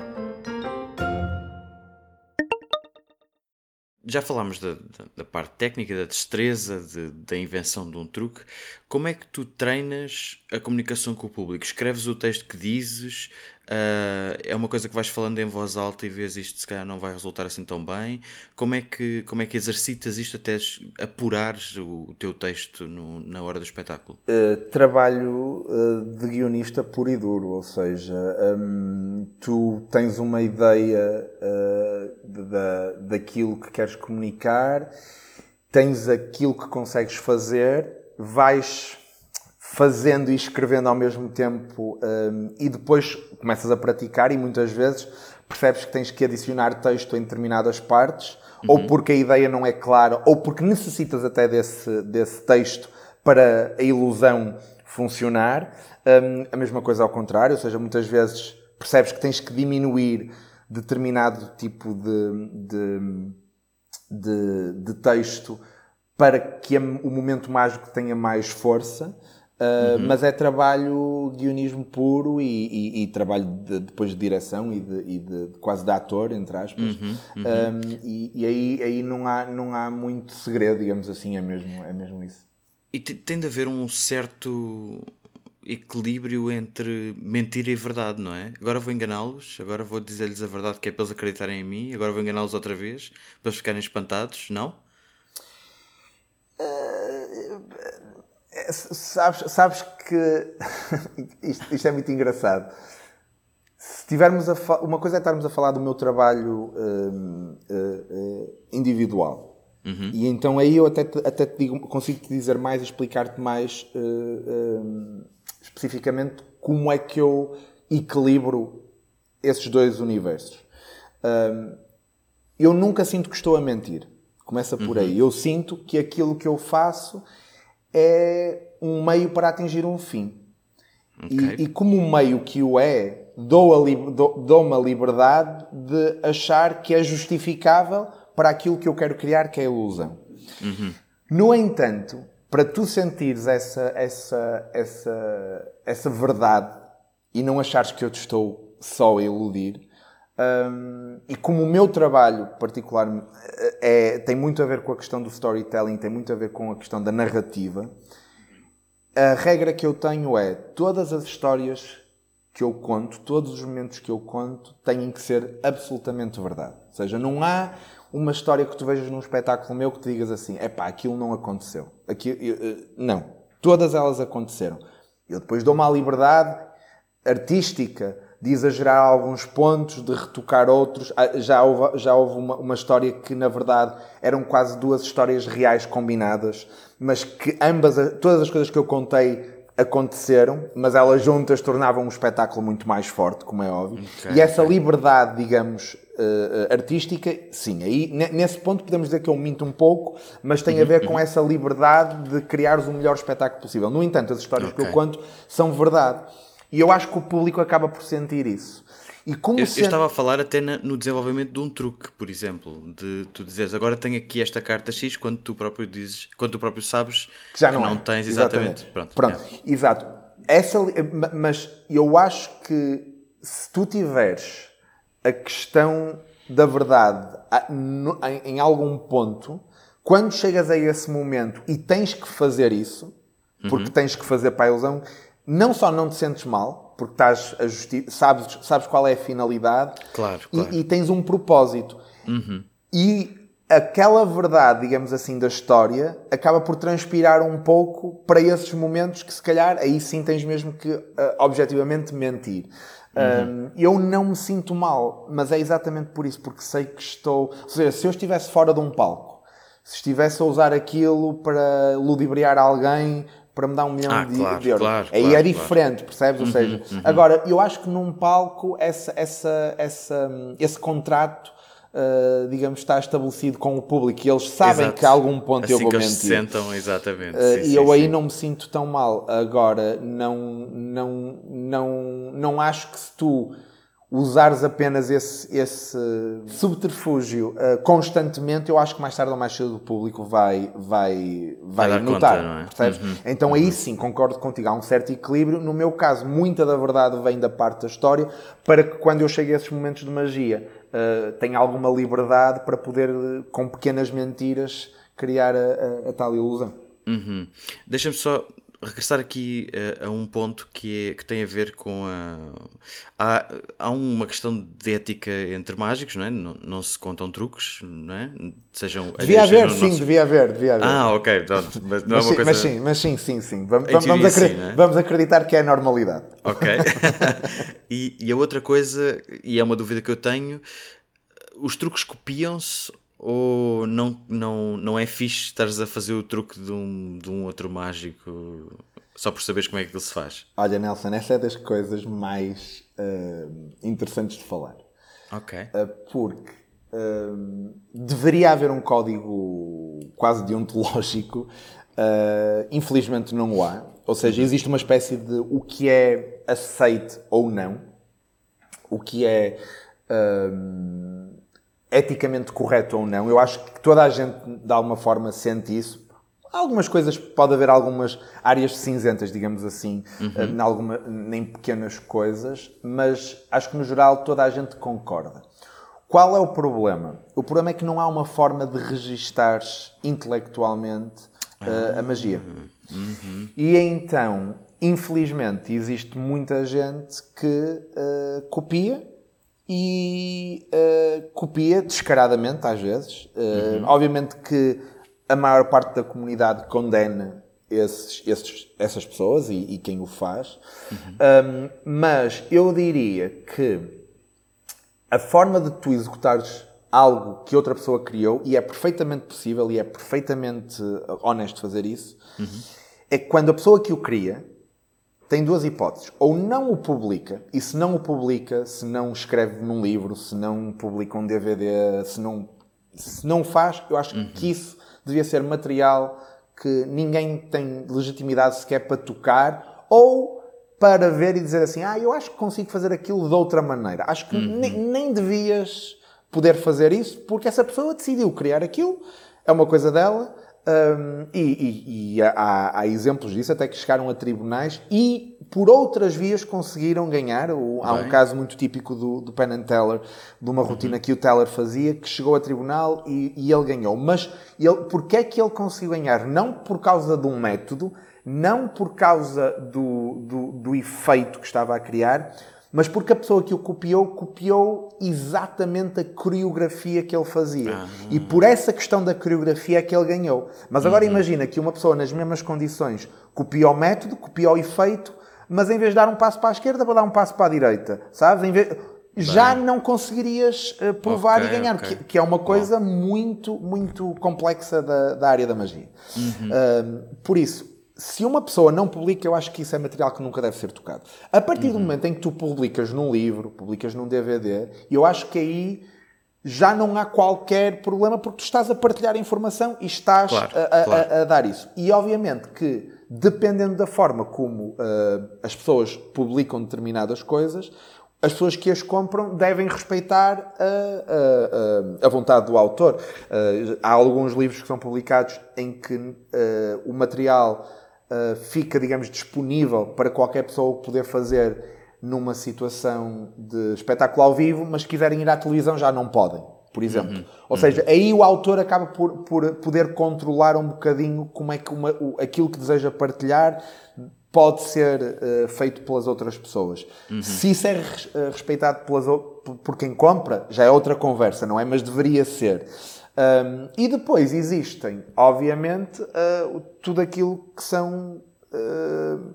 Já falámos da, da- da parte técnica, da destreza, de- da invenção de um truque. Como é que tu treinas a comunicação com o público? Escreves o texto que dizes? Ah, é uma coisa que vais falando em voz alta e vês isto se calhar não vai resultar assim tão bem? Como é que, como é que exercitas isto até apurares o, o teu texto no- na hora do espetáculo? Uh, trabalho uh, de guionista puro e duro, ou seja, hum, tu tens uma ideia uh, de- da, daquilo que queres comunicar, tens aquilo que consegues fazer, vais fazendo e escrevendo ao mesmo tempo hum, e depois começas a praticar e muitas vezes percebes que tens que adicionar texto em determinadas partes ou porque a ideia não é clara ou porque necessitas até desse, desse texto para a ilusão funcionar. Hum, a mesma coisa ao contrário, ou seja, muitas vezes percebes que tens que diminuir determinado tipo de- de, de, de texto para que o momento mágico tenha mais força. Uh, Mas é trabalho guionismo puro e, e- e trabalho de- depois de direção e, de, e de- quase de ator, entre aspas. Um, e aí, aí não, há, não há muito segredo, digamos assim, é mesmo, é mesmo isso. E te- tem de haver um certo equilíbrio entre mentira e verdade, não é? Agora vou enganá-los, agora vou dizer-lhes a verdade que é para eles acreditarem em mim, agora vou enganá-los outra vez, para eles ficarem espantados, não? É, Sabes, sabes que isto, isto é muito engraçado. Se tivermos a fa- uma coisa é estarmos a falar do meu trabalho hum, eh, eh, individual. E então aí eu até te, até te digo, consigo te dizer mais explicar-te mais eh, hum, especificamente como é que eu equilibro esses dois universos. Hum, eu nunca sinto que estou a mentir. Começa por aí. Eu sinto que aquilo que eu faço é um meio para atingir um fim. Ok. E, e como um meio que o é, dou a dou- dou-me a liberdade de achar que é justificável para aquilo que eu quero criar, que é a ilusão. No entanto, para tu sentires essa, essa, essa, essa verdade e não achares que eu te estou só a iludir, um, e como o meu trabalho particular é, tem muito a ver com a questão do storytelling, tem muito a ver com a questão da narrativa, a regra que eu tenho é todas as histórias que eu conto, todos os momentos que eu conto, têm que ser absolutamente verdade. Ou seja, não há uma história que tu vejas num espetáculo meu que te digas assim, é aquilo não aconteceu. Aquilo, não. Todas elas aconteceram. Eu depois dou uma liberdade artística de exagerar alguns pontos, de retocar outros. Ah, já houve, já houve uma, uma história que, na verdade, eram quase duas histórias reais combinadas, mas que ambas, todas as coisas que eu contei aconteceram, mas elas juntas tornavam um espetáculo muito mais forte, como é óbvio. Okay, e essa liberdade, digamos, uh, artística, sim, aí nesse ponto podemos dizer que eu minto um pouco, mas tem a ver com uhum. essa liberdade de criares o melhor espetáculo possível. No entanto, as histórias okay. que eu conto são verdade. E eu acho que o público acaba por sentir isso. E como eu, eu estava a falar até na, no desenvolvimento de um truque, por exemplo, de tu dizeres agora tenho aqui esta carta X quando tu próprio dizes, quando tu próprio sabes que já não, que não é. tens exatamente. exatamente. Pronto, Pronto. É. exato. Essa, mas eu acho que se tu tiveres a questão da verdade em, em algum ponto, quando chegas a esse momento e tens que fazer isso, porque uhum. tens que fazer para a ilusão, não só não te sentes mal, porque estás a justi sabes, sabes qual é a finalidade claro, claro. E, e, tens um propósito. Uhum. E aquela verdade, digamos assim, da história acaba por transpirar um pouco para esses momentos que, se calhar, aí sim tens mesmo que uh, objetivamente mentir. Uhum. Um, eu não me sinto mal, mas é exatamente por isso, porque sei que estou. Ou seja, se eu estivesse fora de um palco, se estivesse a usar aquilo para ludibriar alguém para me dar um milhão ah, de, claro, de euros. Claro, Aí claro, é diferente, percebes? Ou uhum, seja, uhum. agora, eu acho que num palco essa, essa, essa, esse contrato. Uh, digamos, está estabelecido com o público e eles sabem Exato. que a algum ponto assim eu vou que mentir. Eles se sentam, exatamente. Uh, sim, e sim, eu sim. aí não me sinto tão mal. Agora, não, não, não, não acho que se tu usares apenas esse, esse subterfúgio uh, constantemente, eu acho que mais tarde ou mais cedo o público vai, vai, vai, vai notar. Conta, é? Uhum. Então aí uhum. sim, concordo contigo, há um certo equilíbrio. No meu caso, muita da verdade vem da parte da história, para que quando eu chegue a esses momentos de magia, uh, tenha alguma liberdade para poder, com pequenas mentiras, criar a, a, a tal ilusão. Uhum. Deixa-me só regressar aqui uh, a um ponto que, é, que tem a ver com a. Há, há uma questão de ética entre mágicos, não é? Não, não se contam truques, não é? Sejam. Devia haver, sim, nosso... devia haver, devia haver. Ah, ok, pronto. Mas, não mas, é uma sim, coisa... mas sim, mas sim, sim, sim. Vamos, vamos, acreditar, sim, é? vamos acreditar que é a normalidade. Ok. e, e a outra coisa, e é uma dúvida que eu tenho, os truques copiam-se ou não, não, não é fixe estares a fazer o truque de um, de um outro mágico só por saberes como é que ele se faz? Olha, Nelson, essa é das coisas mais uh, interessantes de falar. Ok. Uh, porque uh, deveria haver um código quase deontológico. infelizmente não o há. Ou seja, uhum. existe uma espécie de o que é aceite ou não. O que é eticamente correto ou não. Eu acho que toda a gente, de alguma forma, sente isso. Há algumas coisas, pode haver algumas áreas cinzentas, digamos assim, uhum. Eh, em, alguma, em pequenas coisas, mas acho que no geral toda a gente concorda. Qual é o problema? O problema é que não há uma forma de registar intelectualmente uh, a magia. Uhum. E então, infelizmente, existe muita gente que uh, copia e uh, copia descaradamente, às vezes. Uh, uhum. Obviamente que a maior parte da comunidade condena esses, esses, essas pessoas e, e, quem o faz, uhum. um, mas eu diria que a forma de tu executares algo que outra pessoa criou, e é perfeitamente possível e é perfeitamente honesto fazer isso, uhum. é quando a pessoa que o cria tem duas hipóteses. Ou não o publica, e se não o publica, se não escreve num livro, se não publica um DVD, se não, se não faz, eu acho uhum. que isso devia ser material que ninguém tem legitimidade sequer para tocar, ou para ver e dizer assim, ah, eu acho que consigo fazer aquilo de outra maneira. Acho que uhum. nem, nem devias poder fazer isso, porque essa pessoa decidiu criar aquilo, é uma coisa dela, um, e, e, e há, há, exemplos disso, até que chegaram a tribunais e por outras vias conseguiram ganhar. O, há um caso muito típico do, do Penn and Teller, de uma rotina uhum. que o Teller fazia, que chegou a tribunal e, e ele ganhou. Mas ele, porquê é que ele conseguiu ganhar? Não por causa de um método, não por causa do, do, do efeito que estava a criar, mas porque a pessoa que o copiou, copiou exatamente a coreografia que ele fazia. Ah, e por essa questão da coreografia é que ele ganhou. Mas agora uhum. imagina que uma pessoa nas mesmas condições copia o método, copia o efeito, mas em vez de dar um passo para a esquerda, vai dar um passo para a direita. Sabes? Vez... Já não conseguirias uh, provar okay, e ganhar, okay. que, que, é uma coisa muito, muito complexa da, da área da magia. Uhum. Uh, por isso, se uma pessoa não publica, eu acho que isso é material que nunca deve ser tocado. A partir uhum. do momento em que tu publicas num livro, publicas num DVD, eu acho que aí já não há qualquer problema porque tu estás a partilhar informação e estás claro, a, a, claro. a, a, dar isso. E obviamente que, dependendo da forma como uh, as pessoas publicam determinadas coisas, as pessoas que as compram devem respeitar a, a, a vontade do autor. Uh, há alguns livros que são publicados em que uh, o material uh, fica, digamos, disponível para qualquer pessoa poder fazer numa situação de espetáculo ao vivo, mas se quiserem ir à televisão já não podem, por exemplo. Uhum. Ou uhum. seja, aí o autor acaba por, por poder controlar um bocadinho como é que uma, o, aquilo que deseja partilhar pode ser uh, feito pelas outras pessoas. Uhum. Se isso é uh, respeitado pelas, por quem compra, já é outra conversa, não é? Mas deveria ser. Um, e depois existem, obviamente, uh, tudo aquilo que são uh,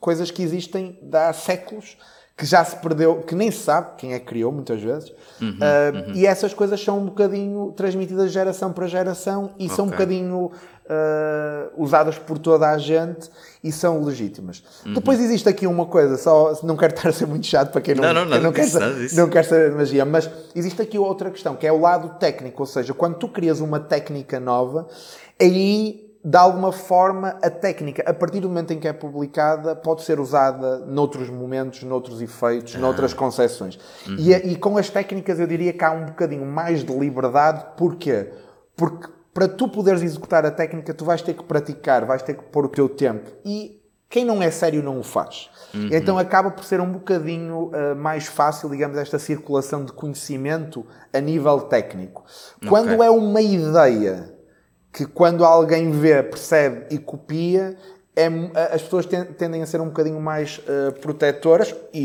coisas que existem há séculos, que já se perdeu, que nem se sabe quem é que criou, muitas vezes. Uhum, uh, uhum. E essas coisas são um bocadinho transmitidas de geração para geração e okay. são um bocadinho uh, usadas por toda a gente e são legítimas. Uhum. Depois existe aqui uma coisa, só não quero estar a ser muito chato para quem não, não, não, quem não, quer, não quer saber de magia, mas existe aqui outra questão, que é o lado técnico, ou seja, quando tu crias uma técnica nova, aí de alguma forma, a técnica, a partir do momento em que é publicada, pode ser usada noutros momentos, noutros efeitos, ah. noutras concepções. Uhum. E, e, com as técnicas, eu diria que há um bocadinho mais de liberdade. Porquê? Porque para tu poderes executar a técnica, tu vais ter que praticar, vais ter que pôr o teu tempo. E quem não é sério não o faz. Uhum. Então acaba por ser um bocadinho uh, mais fácil, digamos, esta circulação de conhecimento a nível técnico. Okay. Quando é uma ideia que quando alguém vê, percebe e copia, é, as pessoas tendem a ser um bocadinho mais uh, protetoras, e,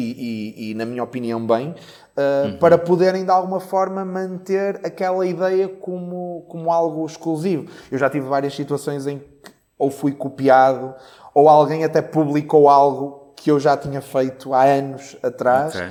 e, e, na minha opinião, bem, uh, uhum. para poderem de alguma forma manter aquela ideia como, como algo exclusivo. Eu já tive várias situações em que ou fui copiado, ou alguém até publicou algo que eu já tinha feito há anos atrás. Okay.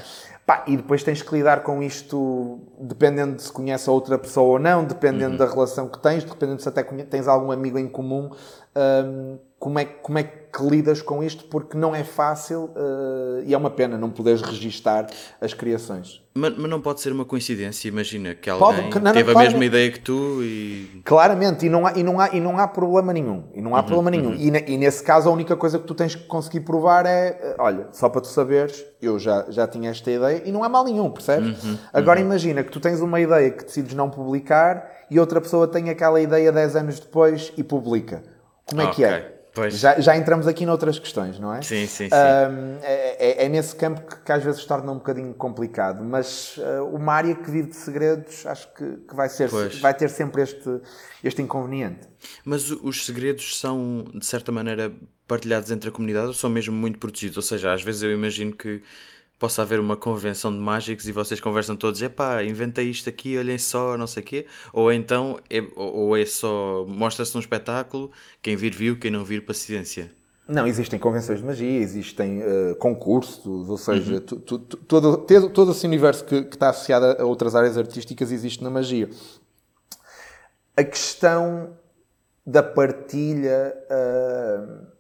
Pá, e depois tens que lidar com isto dependendo de se conhece a outra pessoa ou não, dependendo uhum. da relação que tens, dependendo se até tens algum amigo em comum. Um, como é, como é que lidas com isto? Porque não é fácil uh, e é uma pena não poderes registar as criações. Mas, mas, não pode ser uma coincidência, imagina que alguém pode, não, teve não, a mesma ideia que tu e... Claramente, e não há, e não há, e não há problema nenhum. E não há uhum, problema nenhum. Uhum. E, e, nesse caso a única coisa que tu tens que conseguir provar é, eh, olha, só para tu saberes, eu já, já tinha esta ideia e não há mal nenhum, percebes? Uhum, Agora uhum. imagina que tu tens uma ideia que decides não publicar e outra pessoa tem aquela ideia 10 anos depois e publica. Como é que é? Já, já, entramos aqui noutras questões, não é? Sim, sim, sim. Um, é, é, é, nesse campo que, que, às vezes torna um bocadinho complicado, mas uh, uma área que vive de segredos acho que, que vai, ser, vai ter sempre este, este inconveniente. Mas os segredos são, de certa maneira, partilhados entre a comunidade ou são mesmo muito protegidos? Ou seja, às vezes eu imagino que possa haver uma convenção de mágicos e vocês conversam todos, epá, inventei isto aqui, olhem só, não sei o quê, ou então, é, ou é só, mostra-se num espetáculo, quem vir viu, quem não vir, paciência. Não, existem convenções de magia, existem uh, concursos, ou seja, uhum. todo, todo, todo esse universo que, que, está associado a outras áreas artísticas existe na magia. A questão da partilha... Uh,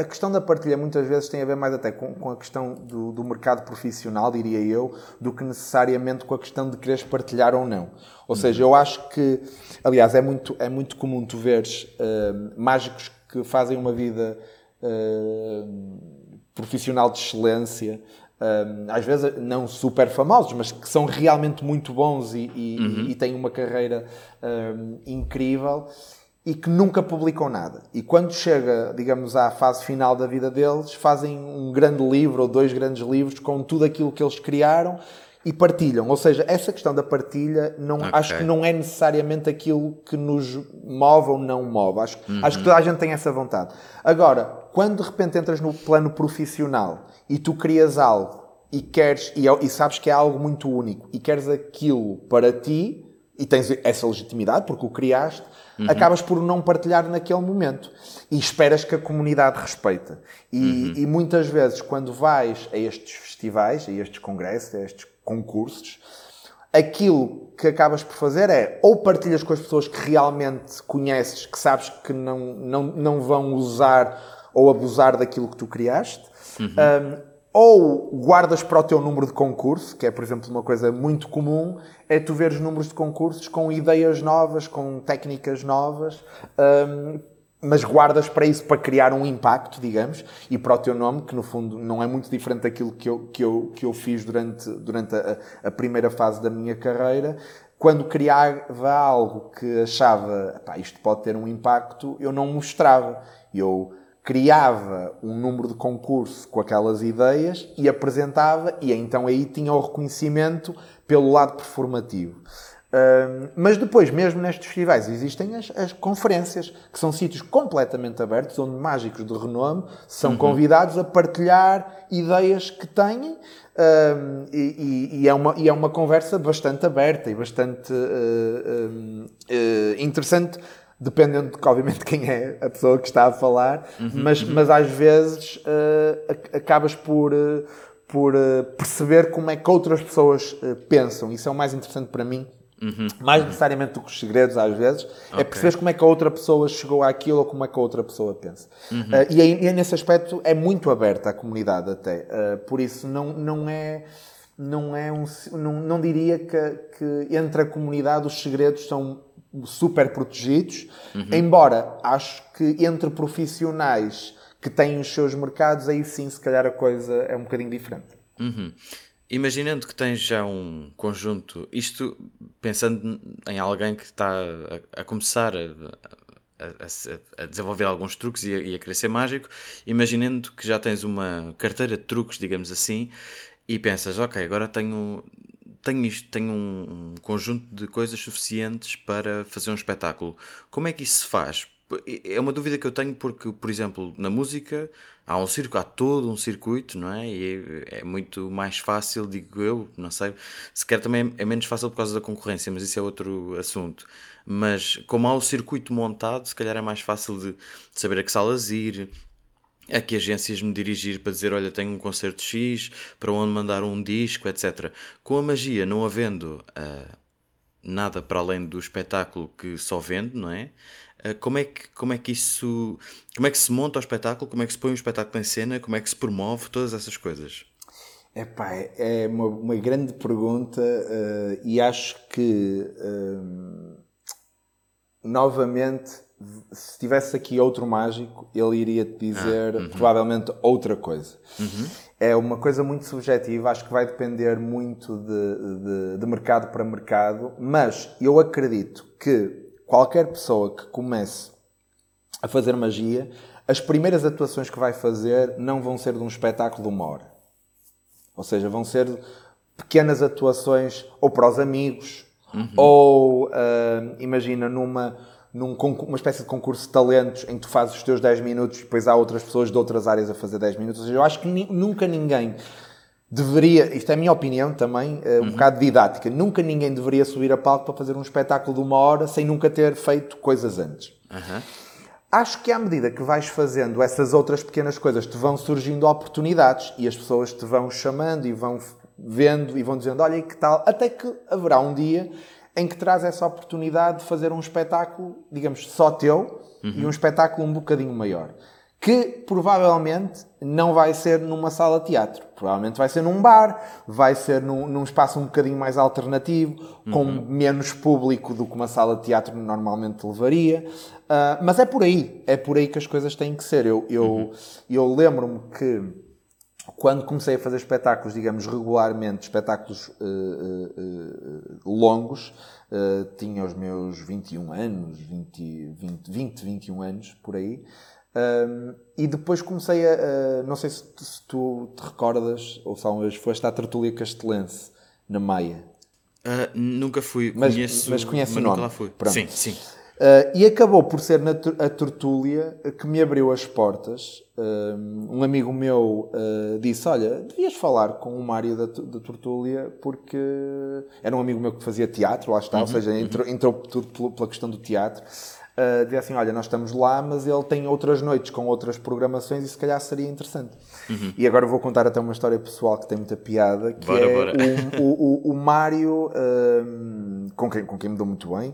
a, questão da partilha muitas vezes tem a ver mais até com, com a questão do, do, mercado profissional, diria eu, do que necessariamente com a questão de quereres partilhar ou não. Ou seja, eu acho que, aliás, é muito, é muito comum tu veres uh, mágicos que fazem uma vida uh, profissional de excelência um, às vezes não super famosos, mas que são realmente muito bons e, e, uhum. e têm uma carreira um, incrível e que nunca publicam nada. E quando chega, digamos, à fase final da vida deles, fazem um grande livro ou dois grandes livros com tudo aquilo que eles criaram e partilham. Ou seja, essa questão da partilha não, okay. acho que não é necessariamente aquilo que nos move ou não move. Acho, uhum. acho que toda a gente tem essa vontade. Agora, quando de repente entras no plano profissional e tu crias algo e queres e, é, e sabes que é algo muito único e queres aquilo para ti e tens essa legitimidade porque o criaste, uhum. acabas por não partilhar naquele momento e esperas que a comunidade respeite. E, uhum. e, muitas vezes, quando vais a estes festivais, a estes congressos, a estes concursos, aquilo que acabas por fazer é ou partilhas com as pessoas que realmente conheces, que sabes que não, não, não vão usar ou abusar daquilo que tu criaste. Uhum. Um, ou guardas para o teu número de concurso, que é, por exemplo, uma coisa muito comum, é tu ver os números de concursos com ideias novas, com técnicas novas, um, mas guardas para isso, para criar um impacto, digamos, e para o teu nome, que no fundo não é muito diferente daquilo que eu, que eu, que eu fiz durante, durante a, a primeira fase da minha carreira. Quando criava algo que achava, isto pode ter um impacto, eu não mostrava. Eu criava um número de concurso com aquelas ideias e apresentava, e então aí tinha o reconhecimento pelo lado performativo. Mas depois, mesmo nestes festivais, existem as, as, conferências, que são sítios completamente abertos, onde mágicos de renome são uhum. convidados a partilhar ideias que têm, um, e, e, é uma, e é uma conversa bastante aberta e bastante uh, uh, interessante dependendo de, obviamente, quem é a pessoa que está a falar, uhum, mas, uhum. mas às vezes uh, acabas por, uh, por uh, perceber como é que outras pessoas pensam. Isso é o mais interessante para mim. Uhum, mais uhum. necessariamente do que os segredos, às vezes, é okay. é perceber como é que a outra pessoa chegou àquilo ou como é que a outra pessoa pensa. Uhum. e, e nesse aspecto é muito aberta a comunidade, até. por isso, não, não é não é um não, não diria que, que entre a comunidade os segredos são super protegidos, uhum. embora acho que entre profissionais que têm os seus mercados, aí sim, se calhar a coisa é um bocadinho diferente. Uhum. Imaginando que tens já um conjunto, isto pensando em alguém que está a, a começar a, a, a, desenvolver alguns truques e a, e a querer ser mágico, imaginando que já tens uma carteira de truques, digamos assim, e pensas, ok, agora tenho, tenho, isto, tenho um, conjunto de coisas suficientes para fazer um espetáculo. Como é que isso se faz? É uma dúvida que eu tenho porque, por exemplo, na música há um circo, há todo um circuito, não é? E é, é muito mais fácil, digo eu, não sei. Se quer também é menos fácil por causa da concorrência, mas isso é outro assunto. Mas como há o circuito montado, se calhar é mais fácil de, de saber a que salas ir, a que agências me dirigir para dizer, olha, tenho um concerto X, para onde mandar um disco, etc. Com a magia não havendo uh, nada para além do espetáculo que só vende, não é? Uh, como é que como é que isso como é que se monta o espetáculo como é que se põe o espetáculo em cena como é que se promove todas essas coisas Epá, é uma, uma grande pergunta uh, e acho que novamente se tivesse aqui outro mágico, ele iria te dizer ah, uhum. provavelmente outra coisa. Uhum. É uma coisa muito subjetiva, acho que vai depender muito de, de, de, mercado para mercado, mas eu acredito que qualquer pessoa que comece a fazer magia, as primeiras atuações que vai fazer não vão ser de um espetáculo de uma hora. Ou seja, vão ser pequenas atuações ou para os amigos, uhum. ou uh, imagina numa num uma espécie de concurso de talentos em que tu fazes os teus 10 minutos e depois há outras pessoas de outras áreas a fazer 10 minutos. Ou seja, eu acho que ni nunca ninguém deveria, isto é a minha opinião também, uh, um uhum. bocado didática, nunca ninguém deveria subir a palco para fazer um espetáculo de uma hora sem nunca ter feito coisas antes. Uhum. Acho que à medida que vais fazendo essas outras pequenas coisas, te vão surgindo oportunidades e as pessoas te vão chamando e vão vendo e vão dizendo: Olha, e que tal? Até que haverá um dia em que traz essa oportunidade de fazer um espetáculo, digamos, só teu uhum. e um espetáculo um bocadinho maior. Que provavelmente não vai ser numa sala de teatro, provavelmente vai ser num bar, vai ser num, num espaço um bocadinho mais alternativo, com uhum. menos público do que uma sala de teatro normalmente levaria. Uh, mas é por aí, é por aí que as coisas têm que ser. Eu, eu, uhum. eu lembro-me que quando comecei a fazer espetáculos, digamos, regularmente, espetáculos uh, uh, uh, longos, tinha os meus 21 anos, 20, 20, 20 21 anos, por aí. Um, e depois comecei a. não sei se, se, tu te recordas, ou se alguma vez foste à Tertúlia Castelense, na Maia. nunca fui, mas, conheço, mas conheço mas o nome. Lá fui. Pronto. Sim, sim. Uh, e acabou por ser na, a tertúlia que me abriu as portas. Uh, um amigo meu uh, disse: Olha, devias falar com o Mário da, da Tertúlia, porque era um amigo meu que fazia teatro, lá está, uhum, ou seja, uhum. entrou, entrou, tudo pela questão do teatro. Uh, dizia assim: Olha, nós estamos lá, mas ele tem outras noites com outras programações e se calhar seria interessante. Uhum. E agora vou contar até uma história pessoal que tem muita piada, que bora, é bora. O, o, o, o Mário, com, quem, com quem me dou muito bem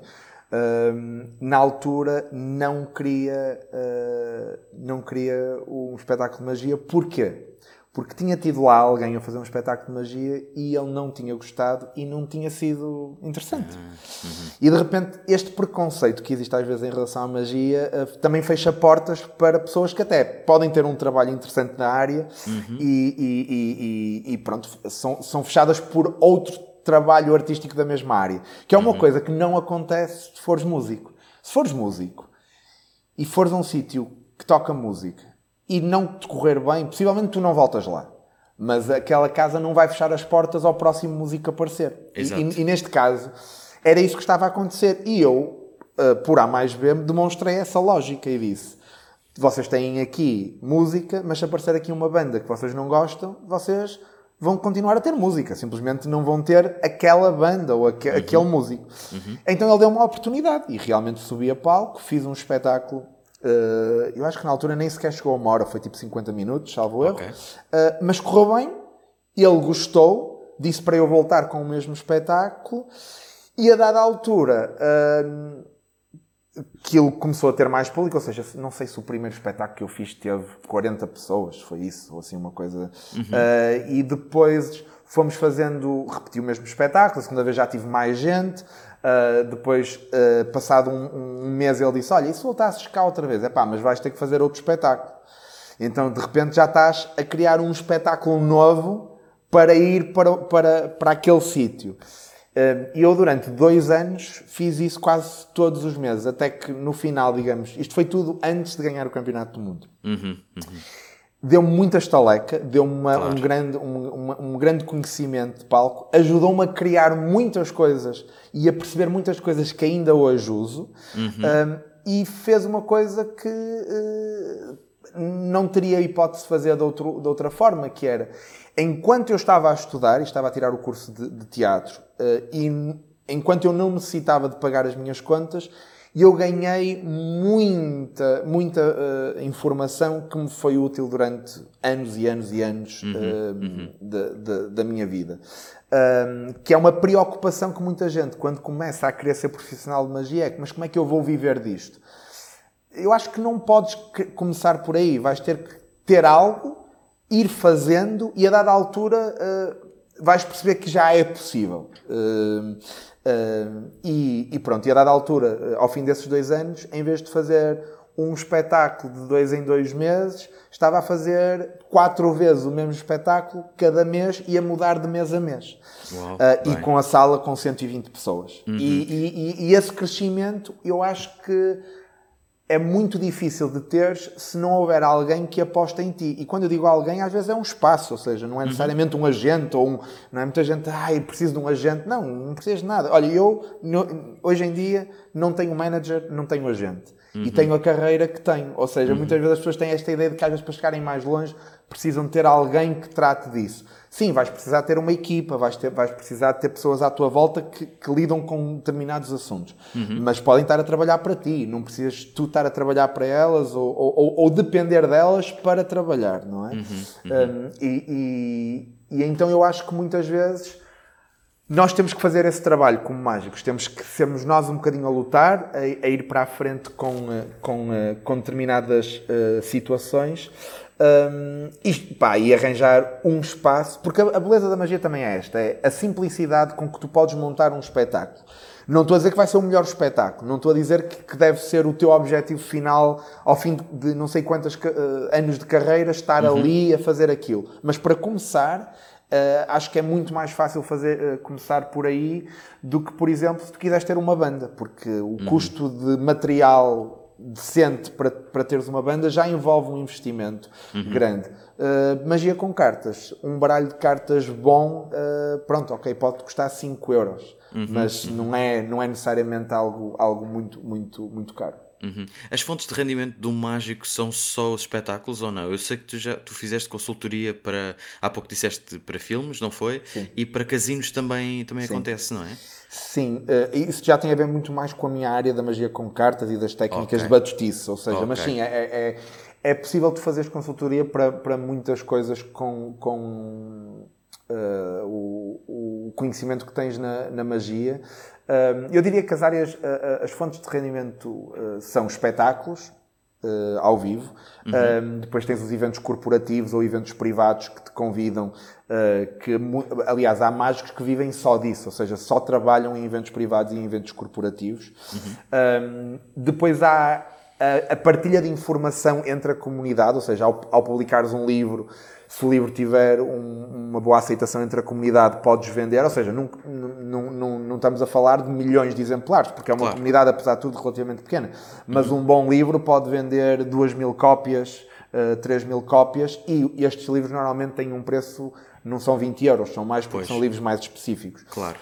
na altura não queria, uh, não queria um espetáculo de magia. Porquê? Porque tinha tido lá alguém a fazer um espetáculo de magia e ele não tinha gostado e não tinha sido interessante. Uhum. E de repente, este preconceito que existe às vezes em relação à magia uh, também fecha portas para pessoas que até podem ter um trabalho interessante na área uhum. e, e, e, e, pronto, são, são fechadas por outros trabalho artístico da mesma área. Que é uma uhum. coisa que não acontece se fores músico. Se fores músico e fores a um sítio que toca música e não te correr bem, possivelmente tu não voltas lá. Mas aquela casa não vai fechar as portas ao próximo músico aparecer. Exato. E, e, neste caso, era isso que estava a acontecer. E eu, uh, por A mais B, demonstrei essa lógica e disse: vocês têm aqui música, mas se aparecer aqui uma banda que vocês não gostam, vocês vão continuar a ter música, simplesmente não vão ter aquela banda ou aque, uhum. aquele músico. Uhum. Então ele deu uma oportunidade e realmente subi a palco, fiz um espetáculo. Uh, eu acho que na altura nem sequer chegou a uma hora, foi tipo 50 minutos, salvo erro. Okay. Uh, mas correu bem, ele gostou, disse para eu voltar com o mesmo espetáculo e a dada altura. Uh, aquilo começou a ter mais público, ou seja, não sei se o primeiro espetáculo que eu fiz teve 40 pessoas, foi isso, ou assim uma coisa. Uhum. Uh, e depois fomos fazendo, repeti o mesmo espetáculo, a segunda vez já tive mais gente. Uh, depois, uh, passado um, um, mês, ele disse: Olha, e se voltasses cá outra vez? É pá, mas vais ter que fazer outro espetáculo. Então, de repente, já estás a criar um espetáculo novo para ir para, para, para aquele sítio. E eu, durante dois anos, fiz isso quase todos os meses, até que no final, digamos, isto foi tudo antes de ganhar o Campeonato do Mundo. Uhum, uhum. Deu-me muita estaleca, deu-me claro. um, grande, um, um, grande conhecimento de palco, ajudou-me a criar muitas coisas e a perceber muitas coisas que ainda hoje uso, uhum. um, e fez uma coisa que uh, não teria hipótese de fazer de, outro, de outra forma, que era enquanto eu estava a estudar e estava a tirar o curso de, de teatro, uh, e enquanto eu não necessitava de pagar as minhas contas, eu ganhei muita, muita uh, informação que me foi útil durante anos e anos e anos uhum, uh, uhum. De, da minha vida. que é uma preocupação que muita gente, quando começa a querer ser profissional de magia, é mas como é que eu vou viver disto? Eu acho que não podes começar por aí. Vais ter que ter algo ir fazendo e a dada altura uh, vais perceber que já é possível. Uh, uh, e, e, pronto, e a dada altura, ao fim desses dois anos, em vez de fazer um espetáculo de dois em dois meses, estava a fazer quatro vezes o mesmo espetáculo cada mês e a mudar de mês a mês. Uau, e com a sala com 120 pessoas. Uhum. E, e, e esse crescimento, eu acho que é muito difícil de ter se não houver alguém que aposta em ti. E quando eu digo alguém, às vezes é um espaço, ou seja, não é necessariamente um agente ou um, não é muita gente, ai, preciso de um agente. Não, não precisas de nada. Olha, eu hoje em dia não tenho manager, não tenho agente. Uhum. E tenho a carreira que tenho. Ou seja, uhum. muitas vezes as pessoas têm esta ideia de que às vezes para chegarem mais longe precisam ter alguém que trate disso. Sim, vais precisar ter uma equipa, vais, ter, vais precisar ter pessoas à tua volta que, que lidam com determinados assuntos. Uhum. Mas podem estar a trabalhar para ti, não precisas tu estar a trabalhar para elas ou, ou, ou depender delas para trabalhar, não é? Uhum. Uhum. Um, e, e, e então eu acho que muitas vezes nós temos que fazer esse trabalho como mágicos. Temos que sermos nós um bocadinho a lutar, a, a ir para a frente com, com, com determinadas uh, situações Um, e, pá, e arranjar um espaço, porque a, a beleza da magia também é esta, é a simplicidade com que tu podes montar um espetáculo. Não estou a dizer que vai ser o melhor espetáculo, não estou a dizer que, que deve ser o teu objetivo final ao fim de, de não sei quantos uh, anos de carreira estar uhum. ali a fazer aquilo. Mas para começar, Uh, acho que é muito mais fácil fazer, uh, começar por aí do que, por exemplo, se tu quiseres ter uma banda, porque o uhum. custo de material decente para, para teres uma banda já envolve um investimento uhum. grande. Uh, magia com cartas. Um baralho de cartas bom, pronto, ok, pode custar 5 euros, uhum. mas uhum. não é, não é necessariamente algo, algo muito, muito, muito caro. Uhum. As fontes de rendimento do mágico são só os espetáculos ou não? Eu sei que tu já tu fizeste consultoria para. Há pouco disseste para filmes, não foi? Sim. E para casinos também, também acontece, não é? Sim, uh, isso já tem a ver muito mais com a minha área da magia com cartas e das técnicas okay. de batustice. Ou seja, okay. mas sim, é, é, é, possível tu fazeres consultoria para, para muitas coisas com. com uh, o, o conhecimento que tens na, na magia. Eu diria que as áreas, as fontes de rendimento são espetáculos, Uh, ao vivo. Uhum. depois tens os eventos corporativos ou eventos privados que te convidam, uh, que, aliás, há mágicos que vivem só disso, ou seja, só trabalham em eventos privados e em eventos corporativos. Uhum. depois há a, a, partilha de informação entre a comunidade, ou seja, ao, ao publicares um livro, se o livro tiver um, uma boa aceitação entre a comunidade, podes vender. Ou seja, não, não, não, não, estamos a falar de milhões de exemplares, porque é uma claro. comunidade, apesar de tudo, relativamente pequena. Mas uhum. um bom livro pode vender 2 mil cópias, uh, eh, 3 mil cópias, e estes livros normalmente têm um preço não são 20 euros, são mais porque pois. são livros mais específicos. Claro.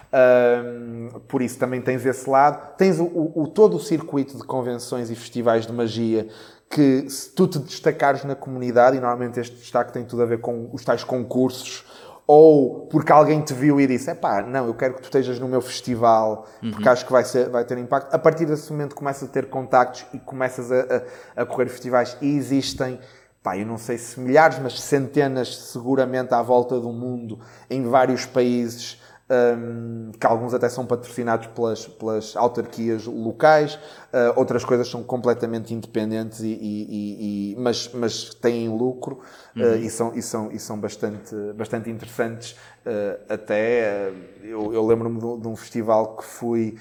Por isso também tens esse lado. Tens o, o, o, todo o circuito de convenções e festivais de magia que se tu te destacares na comunidade, e normalmente este destaque tem tudo a ver com os tais concursos, ou porque alguém te viu e disse, pá, não, eu quero que tu estejas no meu festival, uhum. porque acho que vai, ser, vai ter impacto. A partir desse momento começas a ter contactos e começas a, a, a correr festivais e existem, pá, eu não sei se milhares, mas centenas seguramente à volta do mundo, em vários países, um, que alguns até são patrocinados pelas, pelas autarquias locais, uh, outras coisas são completamente independentes, e, e, e, mas, mas têm lucro uh, uhum. uh, e são, e são, e são bastante, bastante interessantes. Uh, até eu, eu lembro-me de, de, um festival que fui,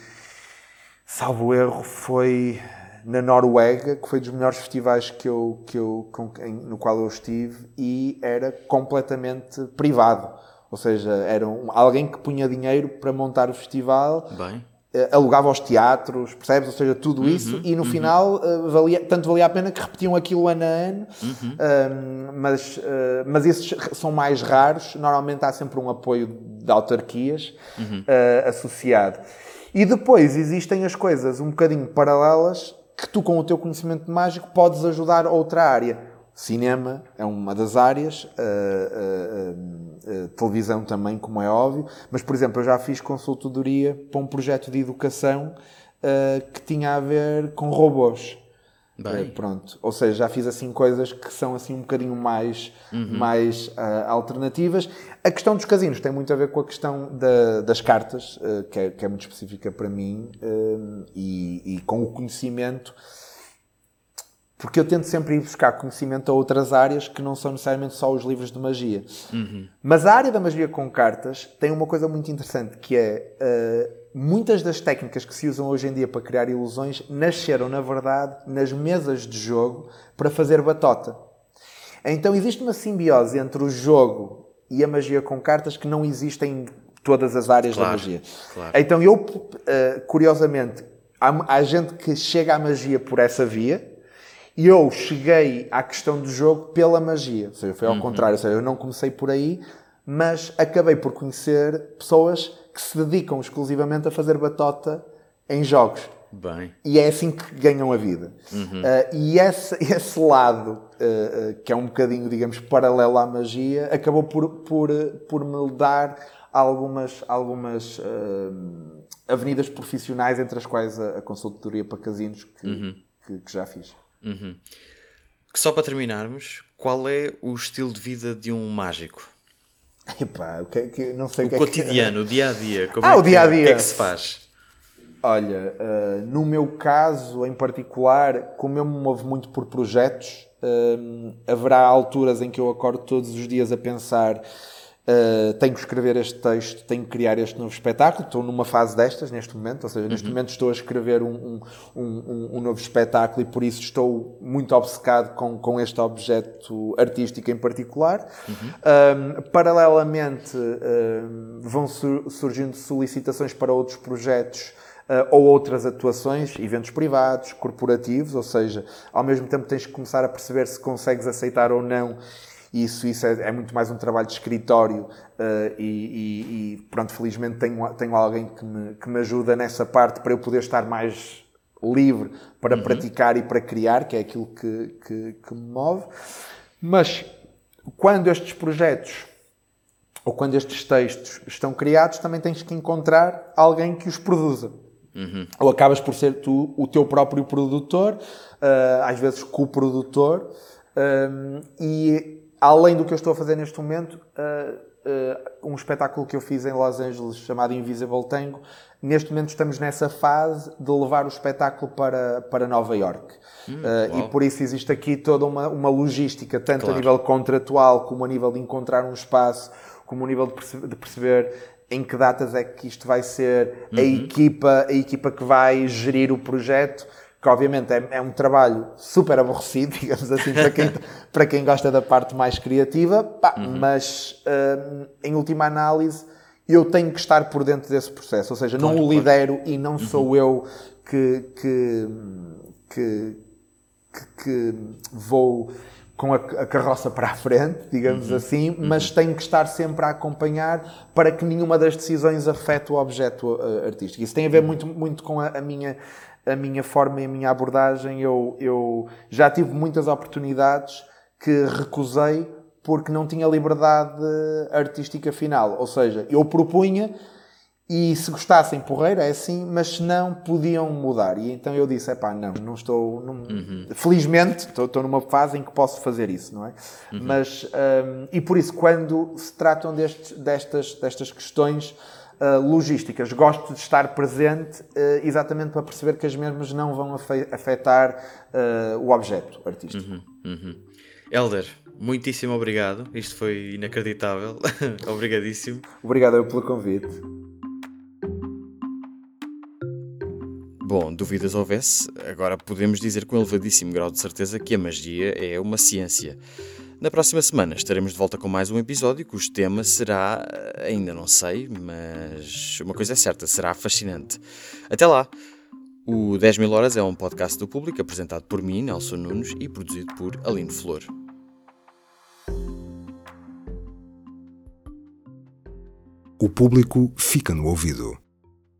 salvo erro, foi na Noruega, que foi dos melhores festivais que eu, que eu, com, em, no qual eu estive, e era completamente privado ou seja, era um, alguém que punha dinheiro para montar o festival. Bem. Uh, alugava os teatros, percebes? Ou seja, tudo uhum, isso, e no uhum. final uh, valia, tanto valia a pena que repetiam aquilo ano a ano, uhum. uh, mas, mas esses são mais raros. Normalmente há sempre um apoio de autarquias uhum. associado. E depois existem as coisas um bocadinho paralelas que tu, com o teu conhecimento mágico, podes ajudar outra área. Cinema é uma das áreas, televisão também, como é óbvio, mas, por exemplo, eu já fiz consultoria para um projeto de educação que tinha a ver com robôs. Bem. pronto, ou seja, já fiz assim coisas que são assim um bocadinho mais, uhum. mais uh, alternativas. A questão dos casinos tem muito a ver com a questão da, das cartas, uh, que, é, que, é, muito específica para mim, uh, e, e, com o conhecimento porque eu tento sempre ir buscar conhecimento a outras áreas que não são necessariamente só os livros de magia. Uhum. Mas a área da magia com cartas tem uma coisa muito interessante que é uh, muitas das técnicas que se usam hoje em dia para criar ilusões nasceram, na verdade, nas mesas de jogo para fazer batota. Então existe uma simbiose entre o jogo e a magia com cartas que não existe em todas as áreas claro, da magia. Claro. Então eu, uh, curiosamente, há, há gente que chega à magia por essa via e eu cheguei à questão do jogo pela magia. Ou seja, foi ao uhum. contrário. Ou seja, eu não comecei por aí, mas acabei por conhecer pessoas que se dedicam exclusivamente a fazer batota em jogos. Bem. E é assim que ganham a vida. Uhum. Uh, e esse, esse lado, uh, uh, que é um bocadinho, digamos, paralelo à magia, acabou por, por, por me dar algumas, algumas avenidas profissionais, entre as quais a, a consultoria para casinos que, uhum. que, que já fiz. Uhum. Só para terminarmos, qual é o estilo de vida de um mágico? Epá, o que, é que, não sei o, o que cotidiano, é que... o dia a dia. Como ah, é o dia a dia. O que é que se faz? Olha, uh, no meu caso em particular, como eu me movo muito por projetos, uh, haverá alturas em que eu acordo todos os dias a pensar Uh, tenho que escrever este texto, tenho que criar este novo espetáculo. Estou numa fase destas neste momento, ou seja, neste uhum. momento estou a escrever um, um, um, um, novo espetáculo e por isso estou muito obcecado com, com este objeto artístico em particular. Uhum. paralelamente, vão sur surgindo solicitações para outros projetos. Uh, ou outras atuações, eventos privados, corporativos, ou seja, ao mesmo tempo tens que começar a perceber se consegues aceitar ou não isso, isso é, é, muito mais um trabalho de escritório uh, e, e, e, pronto, felizmente tenho, tenho alguém que me, que me ajuda nessa parte para eu poder estar mais livre para uhum. praticar e para criar, que é aquilo que, que, que me move. Mas quando estes projetos ou quando estes textos estão criados, também tens que encontrar alguém que os produza. Uhum. Ou acabas por ser tu o teu próprio produtor, uh, às vezes co-produtor, um, e além do que eu estou a fazer neste momento, uh, uh, um espetáculo que eu fiz em Los Angeles chamado Invisible Tango, neste momento estamos nessa fase de levar o espetáculo para, para Nova York. Hum, uh, e por isso existe aqui toda uma, uma logística, tanto claro. a nível contratual, como a nível de encontrar um espaço, como a nível de, perce de perceber em que datas é que isto vai ser uhum. a equipa, a equipa que vai gerir o projeto que obviamente é, é, um trabalho super aborrecido, digamos assim, para quem, para quem gosta da parte mais criativa, pá, uhum. mas hum, em última análise eu tenho que estar por dentro desse processo, ou seja, claro, não o lidero claro. e não uhum. sou eu que, que, que, que, vou com a, a, carroça para a frente, digamos uhum. assim, mas uhum. tenho que estar sempre a acompanhar para que nenhuma das decisões afete o objeto uh, artístico. Isso tem a ver uhum. muito, muito com a, a minha a minha forma e a minha abordagem. Eu, eu já tive muitas oportunidades que recusei porque não tinha liberdade artística final. Ou seja, eu propunha e se gostassem porreira, é assim, mas se não, podiam mudar. E então eu disse, é pá, não, não estou... Não... Uhum. Felizmente, estou, estou, numa fase em que posso fazer isso, não é? Uhum. Mas, um, e por isso, quando se tratam destes, destas, destas questões uh, logísticas. Gosto de estar presente uh, exatamente para perceber que as mesmas não vão afetar uh, o objeto artístico. Uhum, uhum. Elder, muitíssimo obrigado. Isto foi inacreditável. Obrigadíssimo. Obrigado eu pelo convite. Bom, dúvidas houvesse, agora podemos dizer com elevadíssimo grau de certeza que a magia é uma ciência. Na próxima semana estaremos de volta com mais um episódio cujo tema será, ainda não sei, mas uma coisa é certa, será fascinante. Até lá! O 10 mil horas é um podcast do público apresentado por mim, Nelson Nunes, e produzido por Aline Flor. O público fica no ouvido.